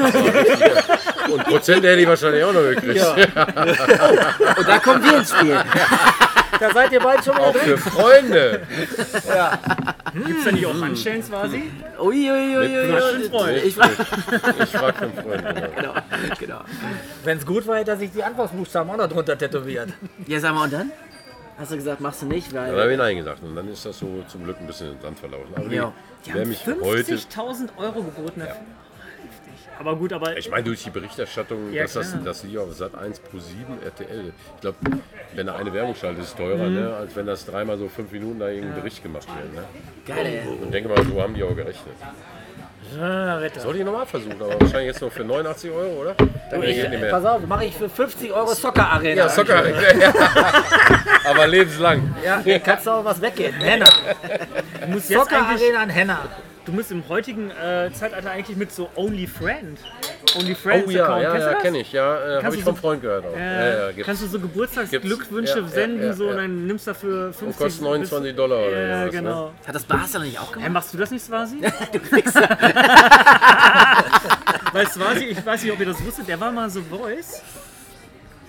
Und Prozente hätte ich wahrscheinlich auch noch gekriegt. Und da kommen wir ins Spiel. Da seid ihr bald schon wieder Auch drin. für Freunde. Gibt's da nicht auch Handschellen quasi? Ui, ui, ui, ui, Mit ui. Freund. Ich war, Ich frage für Freunde. Genau. genau. Wenn es gut war, hätte er sich die Anfangsbuchstaben auch noch drunter tätowiert. Ja, sag mal, und dann? Hast du gesagt, machst du nicht, Dann weil... habe ich Nein gesagt. Und dann ist das so zum Glück ein bisschen im Sand verlaufen. Aber Ja. Die wer haben mich heute. 50.000 Euro geboten. Ja. Aber gut, aber Ich meine, durch die Berichterstattung, Ja, dass das, klar. das lief auf Sat 1 Pro 7 RTL. Ich glaube, wenn da eine Werbung schaltet, ist es teurer, Mhm. ne, als wenn das dreimal so fünf Minuten da irgendein Bericht gemacht wird. Ne? Geil, ey. Und denke mal, so haben die auch gerechnet. Ah. Sollte ich nochmal versuchen, aber wahrscheinlich jetzt noch für 89 Euro, oder? Dann geht nicht mehr. Pass auf, mache ich für 50 Euro Soccer Arena. Ja, Soccer. aber lebenslang. Ja, hier kannst du auch was weggehen. Henna. Soccer Arena an Henna. Du musst im heutigen äh, Zeitalter eigentlich mit so OnlyFriend. OnlyFriends Oh ja, Account, ja, kennst du ja, das? kenne ich. Ja, äh, habe ich du vom so- Freund gehört auch. Äh, Ja, ja, kannst du so Geburtstagsglückwünsche. Ja, senden ja, so ja. und dann nimmst du dafür 50 Und kostet 29 Dollar oder Ja, ne? genau. Hat das Barca nicht auch Hey, gemacht? machst du das nicht, Swasi? Weil Swasi, ich weiß nicht, ob ihr das wusstet, der war mal The Voice.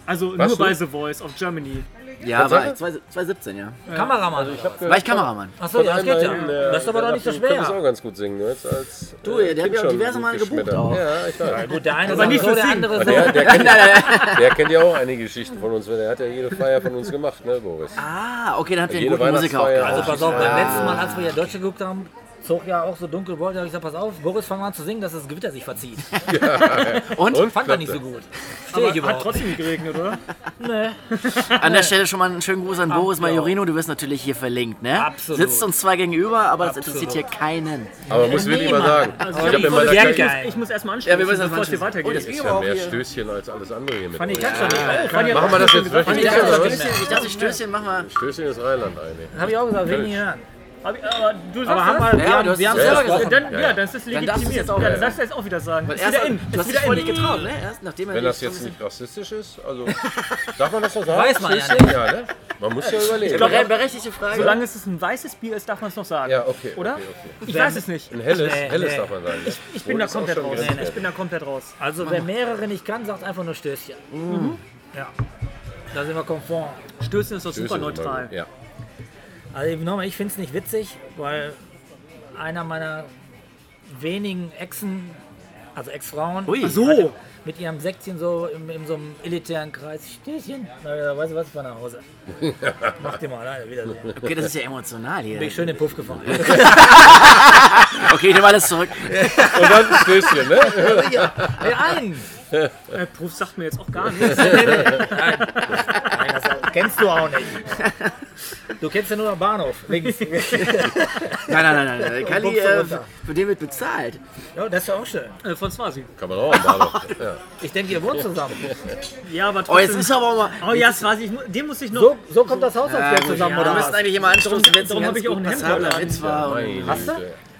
Also Was, nur du? bei The Voice of Germany. Ja, war ich. 2017, ja. Kameramann. War ich Kameramann. Achso, ja, das geht ja. Äh, Das ist aber doch nicht so Du könntest schwer. auch ganz gut singen. Du, jetzt als, Du, äh, der hat ja auch diverse Male gebucht auch. Ja, ich weiß. Gut, der eine Aber sagt nicht so, der andere so. Der, der, kennt, der kennt ja auch einige Geschichten von uns. Der hat ja jede Feier von uns gemacht, ne, Boris? Ah, okay, dann habt ihr einen Jede guten Musiker auch Weihnachtsfeier. gehabt. Also pass auf, beim letzten Mal, als wir hier Deutsche geguckt haben, zog ja auch so dunkel wollte, habe ich gesagt, pass auf, Boris, fang mal an zu singen, dass das Gewitter sich verzieht. Und? Und? Fand er nicht so gut. Stehe Aber ich hat überhaupt. trotzdem nicht geregnet, oder? Nee. An der Stelle schon mal einen schönen Gruß an Boris ja. Majorino. Du wirst natürlich hier verlinkt, ne? Absolut. Sitzt uns zwar gegenüber, aber das Absolut. interessiert hier keinen. Aber muss wirklich mal sagen, Also ich ich, meiner ich, Sehr ich, ich muss erstmal Ja, anstellen, wir müssen bevor es hier weitergeht. Oh, das ist ja mehr hier. Stößchen als alles andere hier mit du nicht. Fanny hat Machen wir das jetzt Ich wirklich? ich dachte, Stößchen, mach mal. Stößchen ist Rheinland eigentlich. Habe ich auch gesagt, will ich ich, aber du sagst Aber haben das? wir, Ja, haben, hast wir haben es selber gesagt. Dann, Ja, ja, ja. das ist Dann darfst du es legitimiert. jetzt auch ja, wieder dann darfst du jetzt auch wieder sagen. Ist wieder in. du Ist hast dich wieder voll in. nicht getraut, ne? Erst nachdem er Wenn das jetzt nicht rassistisch ist, also darf man das noch sagen? Weiß man ja ja ne? Man muss ja überlegen. Bere- Berechtigte Frage. Solange es ein weißes Bier ist, darf man es noch sagen. ja, okay. Oder? Okay, okay. Ich weiß es nicht. Ein helles, Nee, helles nee. darf man sagen. ne? Ich bin da ist komplett raus. grenzwertig. Ich bin da komplett raus. Also wer mehrere nicht kann, sagt einfach nur Stößchen. Ja. Da sind wir konform. Stößen ist doch super ist neutral. Ja. Also nochmal, ich finde es nicht witzig, weil einer meiner wenigen Exen, also Ex-Frauen, so. mit ihrem Säckchen so in, in so einem elitären Kreis, Stößchen, na, ja, weißt du was, ich fahr nach Hause. Mach dir mal, Alter, wiedersehen. Okay, das ist ja emotional hier. Bin ich schön in den Puff gefahren. Okay, ich nehme alles zurück. Und dann ein Stößchen, ne? Hey, ein! Äh, Puff sagt mir jetzt auch gar nichts. Nein, das kennst du auch nicht. Du kennst ja nur den Bahnhof. Links. Nein, nein, nein, nein. Kali, äh, für den wird bezahlt. Ja, das ist ja auch schön. äh, von Swasi. Kann man auch am Bahnhof. Ja. Ich denke, ihr wohnt zusammen. Ja, aber Oh, jetzt trotzdem. ist aber auch mal. Oh ja, Swasi, ich den muss ich noch. So, so kommt das Haushaltsgeld gut, zusammen, ja, oder Wir müssen eigentlich immer anstoßen, wenn es darum ein hab ganz ich auch gut ein Hemd. Meine Hast du?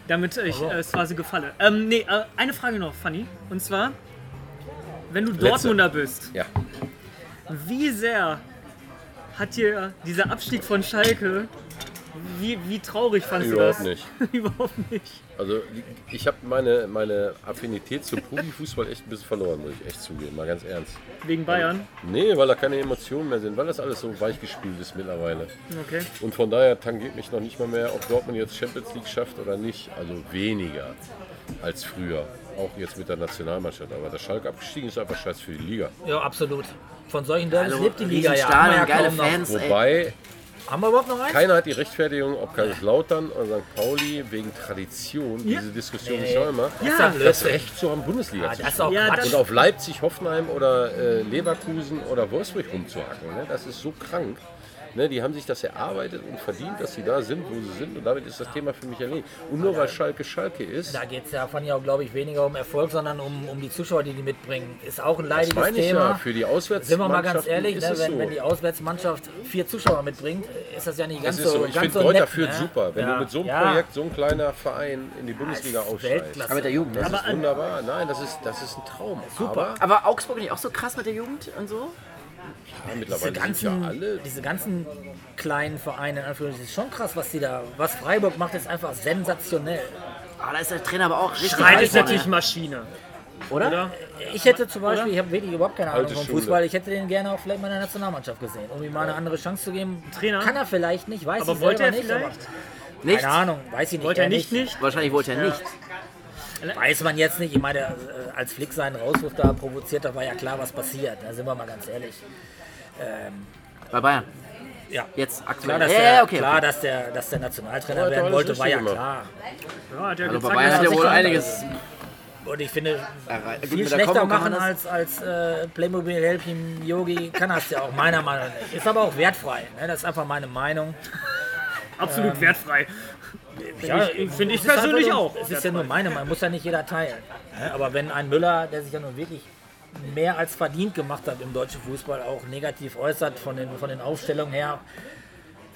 Damit ich äh, Swasi gefalle. Ähm, nee, äh, eine Frage noch, Fanny. Und zwar, wenn du Dortmunder bist, Ja. wie sehr hat dir dieser Abstieg von Schalke, wie, wie traurig fandest Überhaupt du das? nicht. Überhaupt nicht. Also ich habe meine, meine Affinität zum Profifußball echt ein bisschen verloren, muss ich echt zugeben, mal ganz ernst. Wegen Bayern. Nee, weil da keine Emotionen mehr sind, weil das alles so weichgespült ist mittlerweile. Okay. Und von daher tangiert mich noch nicht mal mehr, ob Dortmund jetzt Champions League schafft oder nicht. Also weniger als früher. Auch jetzt mit der Nationalmannschaft. Aber der Schalke abgestiegen ist einfach scheiß für die Liga. Ja, absolut. Von solchen Derbys Hallo, lebt die Liga ja. Haben wir Riesenstadion, ja geile kaum noch. Fans. ey. Wobei, Haben wir überhaupt noch eins? keiner hat die Rechtfertigung, ob Kaiserslautern oder St. Pauli wegen Tradition, Ja. diese Diskussion Nee. ist ja immer, ja das. Recht zu haben, Bundesliga Ah, zu das ist spielen. auch Ja, Und auf Leipzig, Hoffenheim oder äh, Leverkusen oder Wolfsburg rumzuhacken. Ne? Das ist so krank. Ne? Die haben sich das erarbeitet und verdient, dass sie da sind, wo sie sind. Und damit ist das Thema für mich erledigt. Und nur weil Schalke Schalke ist, Da geht es ja von ja, glaube ich, weniger um Erfolg, sondern um, um die Zuschauer, die die mitbringen. Ist auch ein das leidiges meine ich Thema. ja, für die Auswärtsmannschaften Sind wir mal ganz ehrlich, ne, wenn, so. wenn die Auswärtsmannschaft vier Zuschauer mitbringt, ist das ja nicht ganz das ist so so. Ich finde, so Kräuter führt ne? super. Wenn ja. du mit so einem ja. Projekt, so ein kleiner Verein in die Bundesliga aufsteigst. Aber mit der Jugend? Das Aber, ist wunderbar. Nein, das ist, das ist ein Traum. Super. Aber Augsburg nicht auch so krass mit der Jugend und so? Ja, Diese mittlerweile sind ganzen, ja alle. diese ganzen kleinen Vereine, in Anführungszeichen, ist schon krass, was die da, was Freiburg macht, ist einfach sensationell. Ah, da ist der Trainer aber auch richtig Schreit ist natürlich Maschine. Oder? Oder? Ich hätte zum Beispiel, ich habe wirklich überhaupt keine Ahnung Alte vom Schule. Fußball, ich hätte den gerne auch vielleicht mal in der Nationalmannschaft gesehen, um ihm mal eine andere Chance zu geben. Trainer? Kann er vielleicht nicht, weiß Aber ich wollte selber er nicht. vielleicht? Nicht? Keine Ahnung, weiß ich nicht. Wollte er nicht, nicht? Wahrscheinlich wollte er nicht. Weiß man jetzt nicht. Ich meine, äh, als Flick seinen Rauswurf da provoziert hat, war ja klar, was passiert. Da sind wir mal ganz ehrlich. Bei Bayern. Ja. Jetzt Klar, aktuell. dass, Ja, der, ja, okay. klar okay. dass, der, dass der Nationaltrainer Ja, werden wollte, war ja richtig klar. Ja, hat er Also bei gezeigt, Bayern hat dass er wohl einiges Und ich finde, viel schlechter machen als, als äh, Playmobil Helping Yogi kann das ja auch meiner Meinung nach. Ist aber auch wertfrei. Ne? Das ist einfach meine Meinung. absolut wertfrei. Ja, finde ich es ist einfach persönlich auch. Es ist ja nur meine Meinung, muss ja nicht jeder teilen. Ne? Aber wenn ein Müller, der sich ja nun wirklich mehr als verdient gemacht hat im deutschen Fußball, auch negativ äußert von den, von den Aufstellungen her,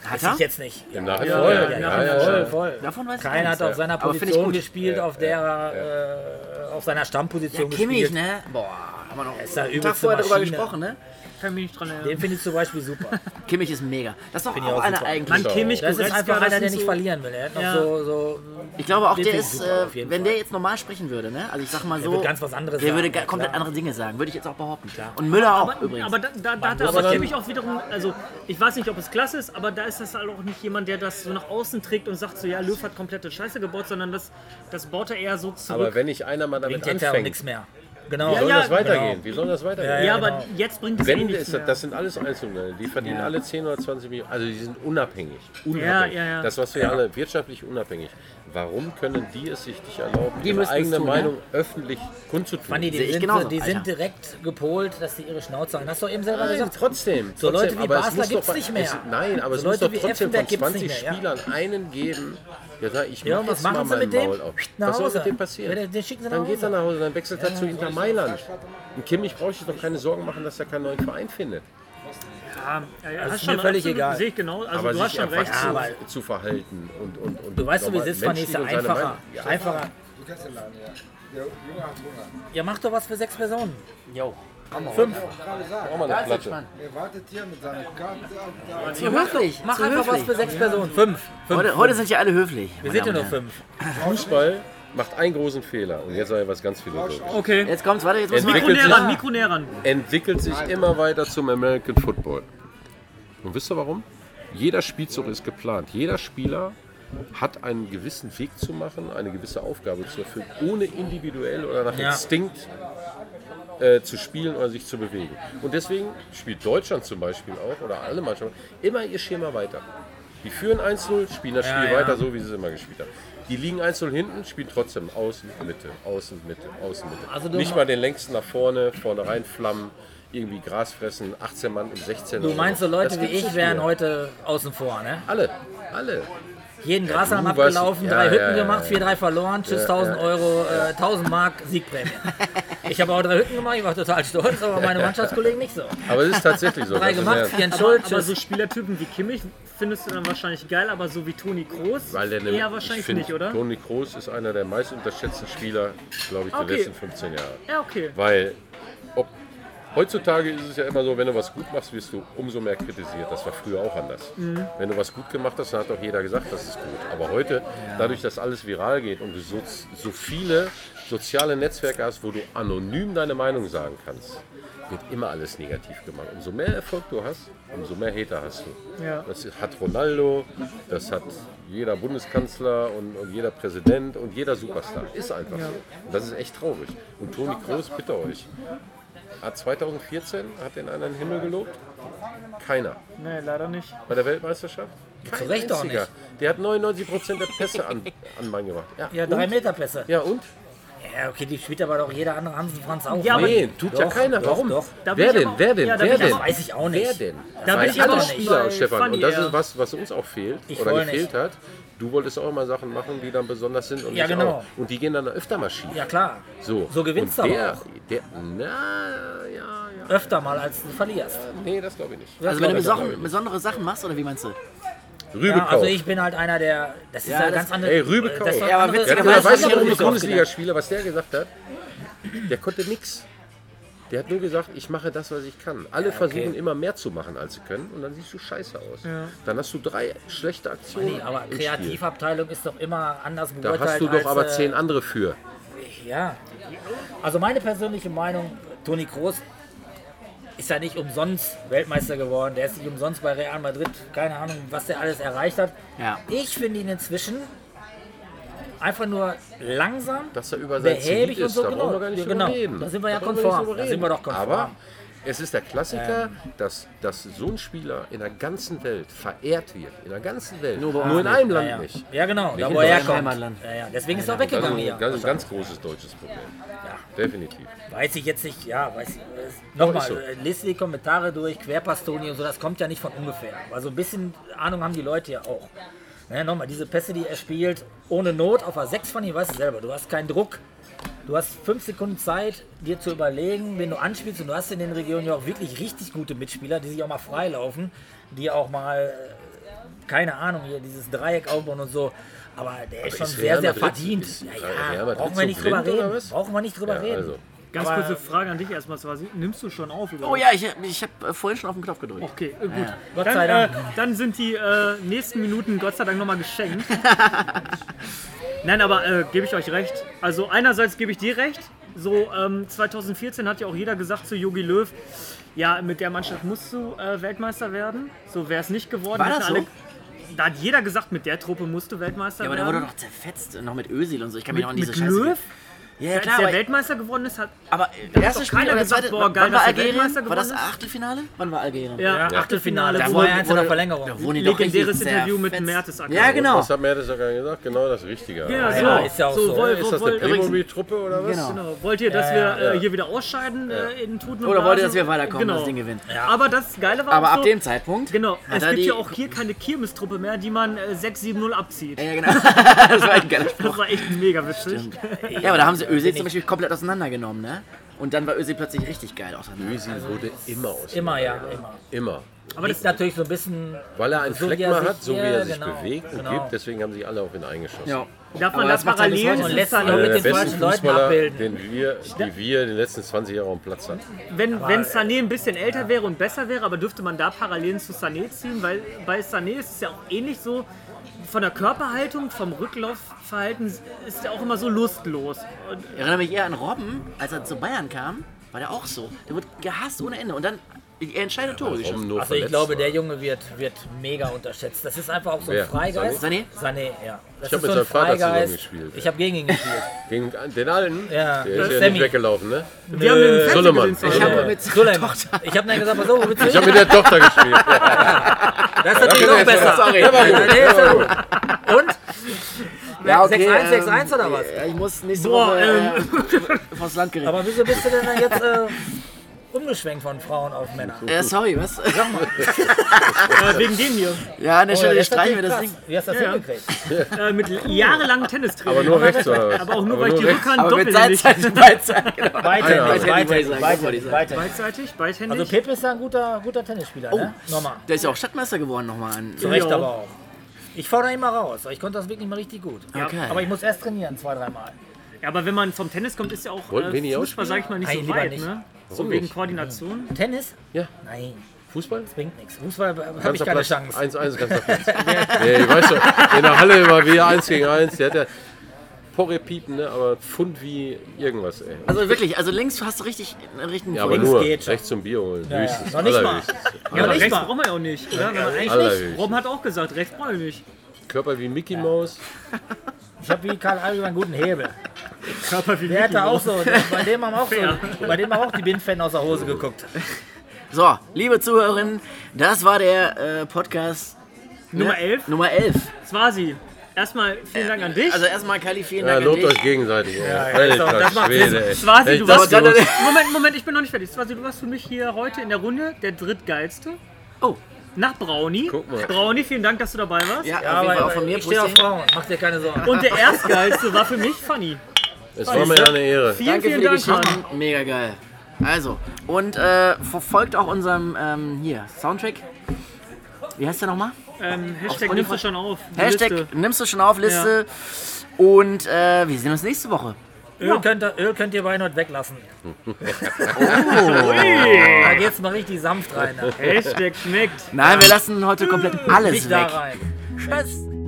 Hat weiß er? ich jetzt nicht. Im Nachhinein. Ja, voll. ja, Ja, ja, ja, voll, ja. voll. Davon weiß Keiner hat auf seiner Position gespielt, Ja, auf der er, äh, auf seiner Stammposition Kimmich, gespielt. ne? Boah, haben wir noch ist ja einen Tag vorher drüber Maschine. gesprochen, ne? Kann mich nicht dran erinnern. Den finde ich zum Beispiel super. Kimmich ist mega. Das ist doch Finde ich auch auch einer super. eigentlich. Man, Kimmich, Das ist Goretzka, einfach das einer, der sind nicht so- verlieren will. Er hat noch Ja. so, so Ich glaube auch, Den der finde ich ist, super, äh, jeden wenn Fall. der jetzt normal sprechen würde, ne? Also ich sag mal so. würde ganz was anderes Der würde sagen, ga- komplett klar. andere Dinge sagen, würde ich jetzt auch behaupten. Und Müller auch Aber, übrigens. aber da, da, da hat muss er aber Kimmich auch wiederum, also ich weiß nicht, ob es klasse ist, aber da ist das halt auch nicht jemand, der das so nach außen trägt und sagt so, ja, Löw hat komplette Scheiße gebaut, sondern das, das baut er eher so zurück. Aber wenn nicht einer mal damit bringt auch anfängt, nichts mehr. Genau. wie soll ja, das weitergehen? genau. Wie soll das weitergehen? Ja, ja, ja, aber genau. jetzt bringt es eh Wenn nichts ist, mehr. das sind alles Einzelne, die verdienen alle 10 oder 20 Millionen, also die sind unabhängig. unabhängig. Ja, ja, ja. Das, was wir alle wirtschaftlich unabhängig. Warum können die es sich nicht erlauben, Die ihre es eigene tun, ne? Meinung öffentlich kundzutun? Manni, die, sind, genauso, die sind direkt gepolt, dass sie ihre Schnauze halten. Hast du doch eben selber Nein, gesagt. trotzdem. So trotzdem, Leute wie aber es Basler muss gibt's doch- nicht mehr. Es, nein, aber So es muss Leute doch wie trotzdem von Effenberg gibt's 20 nicht mehr, ja. Spielern einen geben, der sagt, ich Ja, mach jetzt mal machen sie mein mit dem? Maul auf. Was soll mit dem passieren? Ja, den- den schicken sie nach dann geht er nach Hause, dann wechselt er zu Inter Mailand. Und Kimmich braucht sich doch keine Sorgen machen, dass er keinen neuen Verein findet. Ja, ja, ist mir schon völlig absolut- egal. Sehe ich genau. Also aber du hast schon recht. Ja, zu, aber- zu verhalten und, und, und Du weißt, du, wie ja seine einfacher. Ja. Einfacher. Du kennst den Laden, ja. Der Junge hat Hunger. Ja, mach doch was für sechs Personen. Jo. Fünf. Gerade sagen, Brauch mal eine Platte. er wartet hier mit seiner Karte der So höflich. Mach einfach höflich. was für sechs Personen. Fünf. Fünf. Heute, heute sind ja alle höflich. Wir sind ja nur fünf. Fußball macht einen großen Fehler und jetzt sage ich was ganz philosophisches. Okay. Jetzt kommt's, warte, jetzt muss Mikro Entwickelt näher sich- ran, Mikro näher ran. entwickelt sich immer weiter zum American Football. Und wisst ihr warum? Jeder Spielzug ist geplant. Jeder Spieler hat einen gewissen Weg zu machen, eine gewisse Aufgabe zu erfüllen, ohne individuell oder nach Ja. Instinkt äh, zu spielen oder sich zu bewegen. Und deswegen spielt Deutschland zum Beispiel auch, oder alle Mannschaften, immer ihr Schema weiter. Die führen 1-0, spielen das Spiel ja. weiter so, wie sie es immer gespielt haben. Die liegen 1-0 hinten, spielen trotzdem außen, Mitte, außen, Mitte, außen, Mitte. Also Nicht mal den längsten nach vorne, vorne reinflammen, irgendwie Gras fressen, 18 Mann im 16. Du meinst so Leute wie ich wären mehr. heute außen vor, ne? Alle, alle. Jeden Grashalm du abgelaufen, warst- drei ja, Hütten ja, ja, gemacht, ja. 4-3 verloren, tschüss, 1000 Euro, äh, 1000 Mark Siegprämie. Ich habe auch drei Hütten gemacht, ich war total stolz, aber meine Mannschaftskollegen nicht so. Aber es ist tatsächlich so. Drei gemacht, vier in Aber, aber so Spielertypen wie Kimmich findest du dann wahrscheinlich geil, aber so wie Toni Kroos Weil der eher ich wahrscheinlich find, nicht, oder? Toni Kroos ist einer der meist unterschätzten Spieler, glaube ich, der Okay. letzten 15 Jahre. Ja, okay. Weil ob, heutzutage ist es ja immer so, wenn du was gut machst, wirst du umso mehr kritisiert. Das war früher auch anders. Mhm. Wenn du was gut gemacht hast, dann hat doch jeder gesagt, das ist gut. Aber heute, dadurch, dass alles viral geht und du so, so viele soziale Netzwerke hast, wo du anonym deine Meinung sagen kannst, wird immer alles negativ gemacht. Umso mehr Erfolg du hast, umso mehr Hater hast du. Ja. Das hat Ronaldo, das hat jeder Bundeskanzler und, und jeder Präsident und jeder Superstar. Ist einfach so. Und das ist echt traurig. Und Toni Kroos, bitte euch. Hat 2014 hat den den Himmel gelobt? Keiner. Nee, leider nicht. Bei der Weltmeisterschaft? Kein Zu Recht auch nicht. Der hat 99% der Pässe an, an Mann gemacht. Ja, Ja, drei Meter Pässe. ja und? Ja, okay, die spielt aber doch jeder andere Hansen Franz auch. Ja, aber- Nee, tut ja Doch, keiner. doch, Warum? doch. Da Wer denn? Wer denn? Ja, Wer denn? weiß ich auch nicht. Wer denn? Da bin ich alle auch Spieler, Stefan. Fanny Und das ist was, was uns auch fehlt Ich oder gefehlt nicht. hat. Du wolltest auch immer Sachen machen, die dann besonders sind und Ja, ich genau. auch. Und die gehen dann öfter mal schief. Ja, klar. So, So gewinnst du aber der, auch. Der, na, ja, ja. Öfter mal, als du verlierst. Nee, das glaube ich nicht. Also wenn du besondere Sachen machst, oder wie meinst du? Rübe Ja, also ich bin halt einer der. Das ist Ja, ja, das- ganz andere. Ey, Rübe das kauft. Ja, aber witzigerweise Ja, weiß weißt ich du, ja, warum Bundesligaspieler, was der gesagt hat? Der konnte nix. Der hat nur gesagt, ich mache das, was ich kann. Alle versuchen immer mehr zu machen, als sie können, und dann siehst du scheiße aus. Dann hast du drei schlechte Aktionen. Nee, aber. Kreativabteilung ist doch immer anders Da hast du doch als, aber äh, zehn andere für. Ja. Also meine persönliche Meinung, Toni Kroos ist ja nicht umsonst Weltmeister geworden. Der ist nicht umsonst bei Real Madrid. Keine Ahnung, was der alles erreicht hat. Ja. Ich finde ihn inzwischen einfach nur langsam, Dass er über sein behäbig und ist, so. da Genau, gar nicht Ja, drüber genau. Da sind wir ja konform. Da sind wir doch konform. Aber es ist der Klassiker, dass, dass so ein Spieler in der ganzen Welt verehrt wird. In der ganzen Welt. Nur Nur in einem ja, Land ja. nicht. ja, genau, da in wo er herkommt. Ja, ja. Deswegen ist er auch Das ist weggegangen ein hier. ganz, ganz großes deutsches Problem. Definitiv. Weiß ich jetzt nicht, ja, weiß ich. Nochmal, ist so. äh, lest die Kommentare durch, Querpastoni und so, das kommt ja nicht von ungefähr. Also ein bisschen Ahnung haben die Leute ja auch. Ne, nochmal, diese Pässe, die er spielt, ohne Not auf a 6 von ihm, weißt du selber, du hast keinen Druck. Du hast fünf Sekunden Zeit, dir zu überlegen, wen du anspielst. Und du hast in den Regionen ja auch wirklich richtig gute Mitspieler, die sich auch mal freilaufen, die auch mal, äh, keine Ahnung, hier dieses Dreieck aufbauen und so. Aber der ist schon ist sehr, sehr verdient. ist Ja, ja, brauchen wir nicht drüber reden. Brauchen wir nicht drüber Ja, reden. also. Ganz Aber- kurze Frage an dich erstmal, Swasi. Nimmst du schon auf? Überhaupt? Oh ja, ich, ich habe vorhin schon auf den Knopf gedrückt. Okay, äh, gut. Gott Dann, sei äh, Dank. dann sind die äh, nächsten Minuten Gott sei Dank nochmal geschenkt. Nein, aber äh, gebe ich euch recht. Also einerseits gebe ich dir recht. So ähm, 2014 hat ja auch jeder gesagt zu Jogi Löw, ja, mit der Mannschaft musst du äh, Weltmeister werden. So wäre es nicht geworden. War das so? alle, da hat jeder gesagt, mit der Truppe musst du Weltmeister Ja, aber der werden. wurde doch zerfetzt, noch mit Özil und so. Ich kann mich noch an diese mit Scheiße... Löw? Ja, Als klar, der aber, Weltmeister geworden ist, hat aber erstes Spiel keiner oder gesagt, zweite... boah, geil, wann war er Algerien? War das? Achtelfinale? Wann war Algerien? ja, Ja. Achtelfinale. Da war ja eins in der Verlängerung. Da wurden die Legendäres Interview mit. Mertesacker. Ja, genau. Was hat Mertesacker gesagt? Genau das Richtige. Ja, so, Ja, ist ja auch so. woll- Ist das eine Playmobil-Truppe oder was? Genau. Genau. Wollt ihr, dass Ja, wir ja, äh, hier wieder ausscheiden äh, in Tuten und Oder wollt ihr, dass wir weiterkommen, genau. das Ding gewinnen? Aber das Geile war Aber ab so, dem Zeitpunkt... Genau, es gibt ja auch hier keine Kirmestruppe mehr, die man äh, 6-7-0 abzieht. Ja, genau. das war ein geiler Spruch. Das war echt mega witzig. Ja, aber da haben sie Özil zum Beispiel komplett auseinandergenommen, ne? Und dann war Özil plötzlich richtig geil danach. Özil wurde immer aus. Immer, ja, immer. Immer. Aber das ist natürlich so ein bisschen. Weil er einen So er sich- hat, so wie er sich genau, bewegt und genau. gibt, deswegen haben sich alle auf ihn eingeschossen. Ja. Darf man Aber da das zu Und lässt Einer mit den falschen Leuten abbilden. den wir, die wir in den letzten 20 Jahren am Platz hatten. Wenn, wenn Sané ein bisschen älter wäre und besser wäre, aber dürfte man da Parallelen zu Sané ziehen? Weil bei Sané ist es ja auch ähnlich so, von der Körperhaltung, vom Rücklaufverhalten ist er auch immer so lustlos. Und Ich erinnere mich eher an Robben, als er zu Bayern kam, war der auch so. Der wird gehasst ohne Ende. Und dann, er entscheidet Tore geschossen. Warum nur Also ich glaube, war. der Junge wird, wird mega unterschätzt. Das ist einfach auch so ein Wer? Freigeist. Sané? Sané, ja. Das Ich hab ist mit so ein seinem Vater zusammen Freigeist. gespielt. Ich habe gegen ihn gespielt. Gegen den alten? Ja. Der ist ja Sammy. nicht weggelaufen, ne? wir haben den gesehen. Ich habe mit Suleiman. Ich habe dann gesagt, pass auf, Ich habe mit der Tochter gespielt. Das ist natürlich noch besser. Sorry. Ja, ja. Und? Ja, okay, 6-1, 6-1 ähm, oder was? Ja, ich muss nächste Boah, Woche ähm, äh, vors Land gerichtet. Aber wieso bist du denn dann jetzt äh, umgeschwenkt von Frauen auf Männer? Äh, sorry, was? äh, wegen dem hier. Ja, an der Oh, Stelle das ist streichen wir das. Ding. Wie hast du das Ja, ja. hingekriegt? Äh, mit jahrelangen Tennistraining. Aber nur rechts oder was? Aber auch nur, weil ich die rechts. Rückhand Aber mit doppel nicht. Seitseite, Beidseitig, genau. Ah, ja. Ich beidhändig, sagen. beidhändig. Beidseitig, beidhändig. Also Pepe ist ja ein guter, guter Tennisspieler, Oh. ne? Nochmal. Der ist ja auch Stadtmeister geworden nochmal. an- Zu Recht Ja. aber auch. Ich fordere ihn mal raus. Ich konnte das wirklich mal richtig gut. Okay. Aber ich muss erst trainieren, zwei, dreimal. ja, aber wenn man vom Tennis kommt, ist ja auch äh, Fußball, sag ich mal, nicht Nein, so weit. nicht. Ne? So Warum wegen nicht? Koordination. Tennis? Ja, Nein, Fußball? bringt nichts. Fußball habe ich keine Platz. Chance. 1-1, ganzer Platz. nee, ich weiß schon, in der Halle war wieder 1 gegen 1. Der hat ja Porre piepen, ne? aber Pfund wie irgendwas, ey. Also wirklich, also links hast du richtig einen richtigen Ja, aber links nur geht schon. rechts zum Bier holen. ja. Höchstens. Noch nicht mal. Ja, aber nicht rechts mal. brauchen wir ja auch nicht. Oder? Man eigentlich Allerhöchstens. Robben hat auch gesagt, rechts brauchen wir nicht. Körper wie Mickey Maus. Ich habe wie Karl Allgemein einen guten Hebel. Körper wie Der hatte auch so, bei dem haben auch Fair. so, bei dem haben auch die Bindfan aus der Hose geguckt. So, liebe Zuhörerinnen, das war der äh, Podcast Nummer ne? 11, Nummer 11. Swasi. Erstmal vielen Dank an dich. Also erstmal Kali, vielen Ja, Dank an lobt dich. euch gegenseitig. ey. ja, Alter das macht Schwede, Echt, du das warst. los? Moment, Moment, ich bin noch nicht fertig. Swasi, du warst für mich hier heute in der Runde der drittgeilste. Oh, Nach Brownie. Guck mal. Brownie, vielen Dank, dass du dabei warst. ja, Ja, auf jeden Fall auch aber von mir. ich stehe auf Prost. Frauen, mach dir keine Sorgen. Und der erstgeilste war für mich Funny. Es war mir eine Ehre. Vielen, Danke für vielen die Dank, Mann. Geschichten. Mega geil. Also, und äh, verfolgt auch unserem ähm, hier, Soundtrack. Wie heißt der nochmal? Ähm, Hashtag nimmst du schon auf. Hashtag Liste. nimmst du schon auf Liste. Und äh, wir sehen uns nächste Woche. Öl, könnt ihr, Öl könnt ihr heute weglassen. Ui. Da geht's mal richtig sanft rein. Hashtag schmeckt. Nein, wir lassen heute komplett alles Nicht da weg. rein. Tschüss.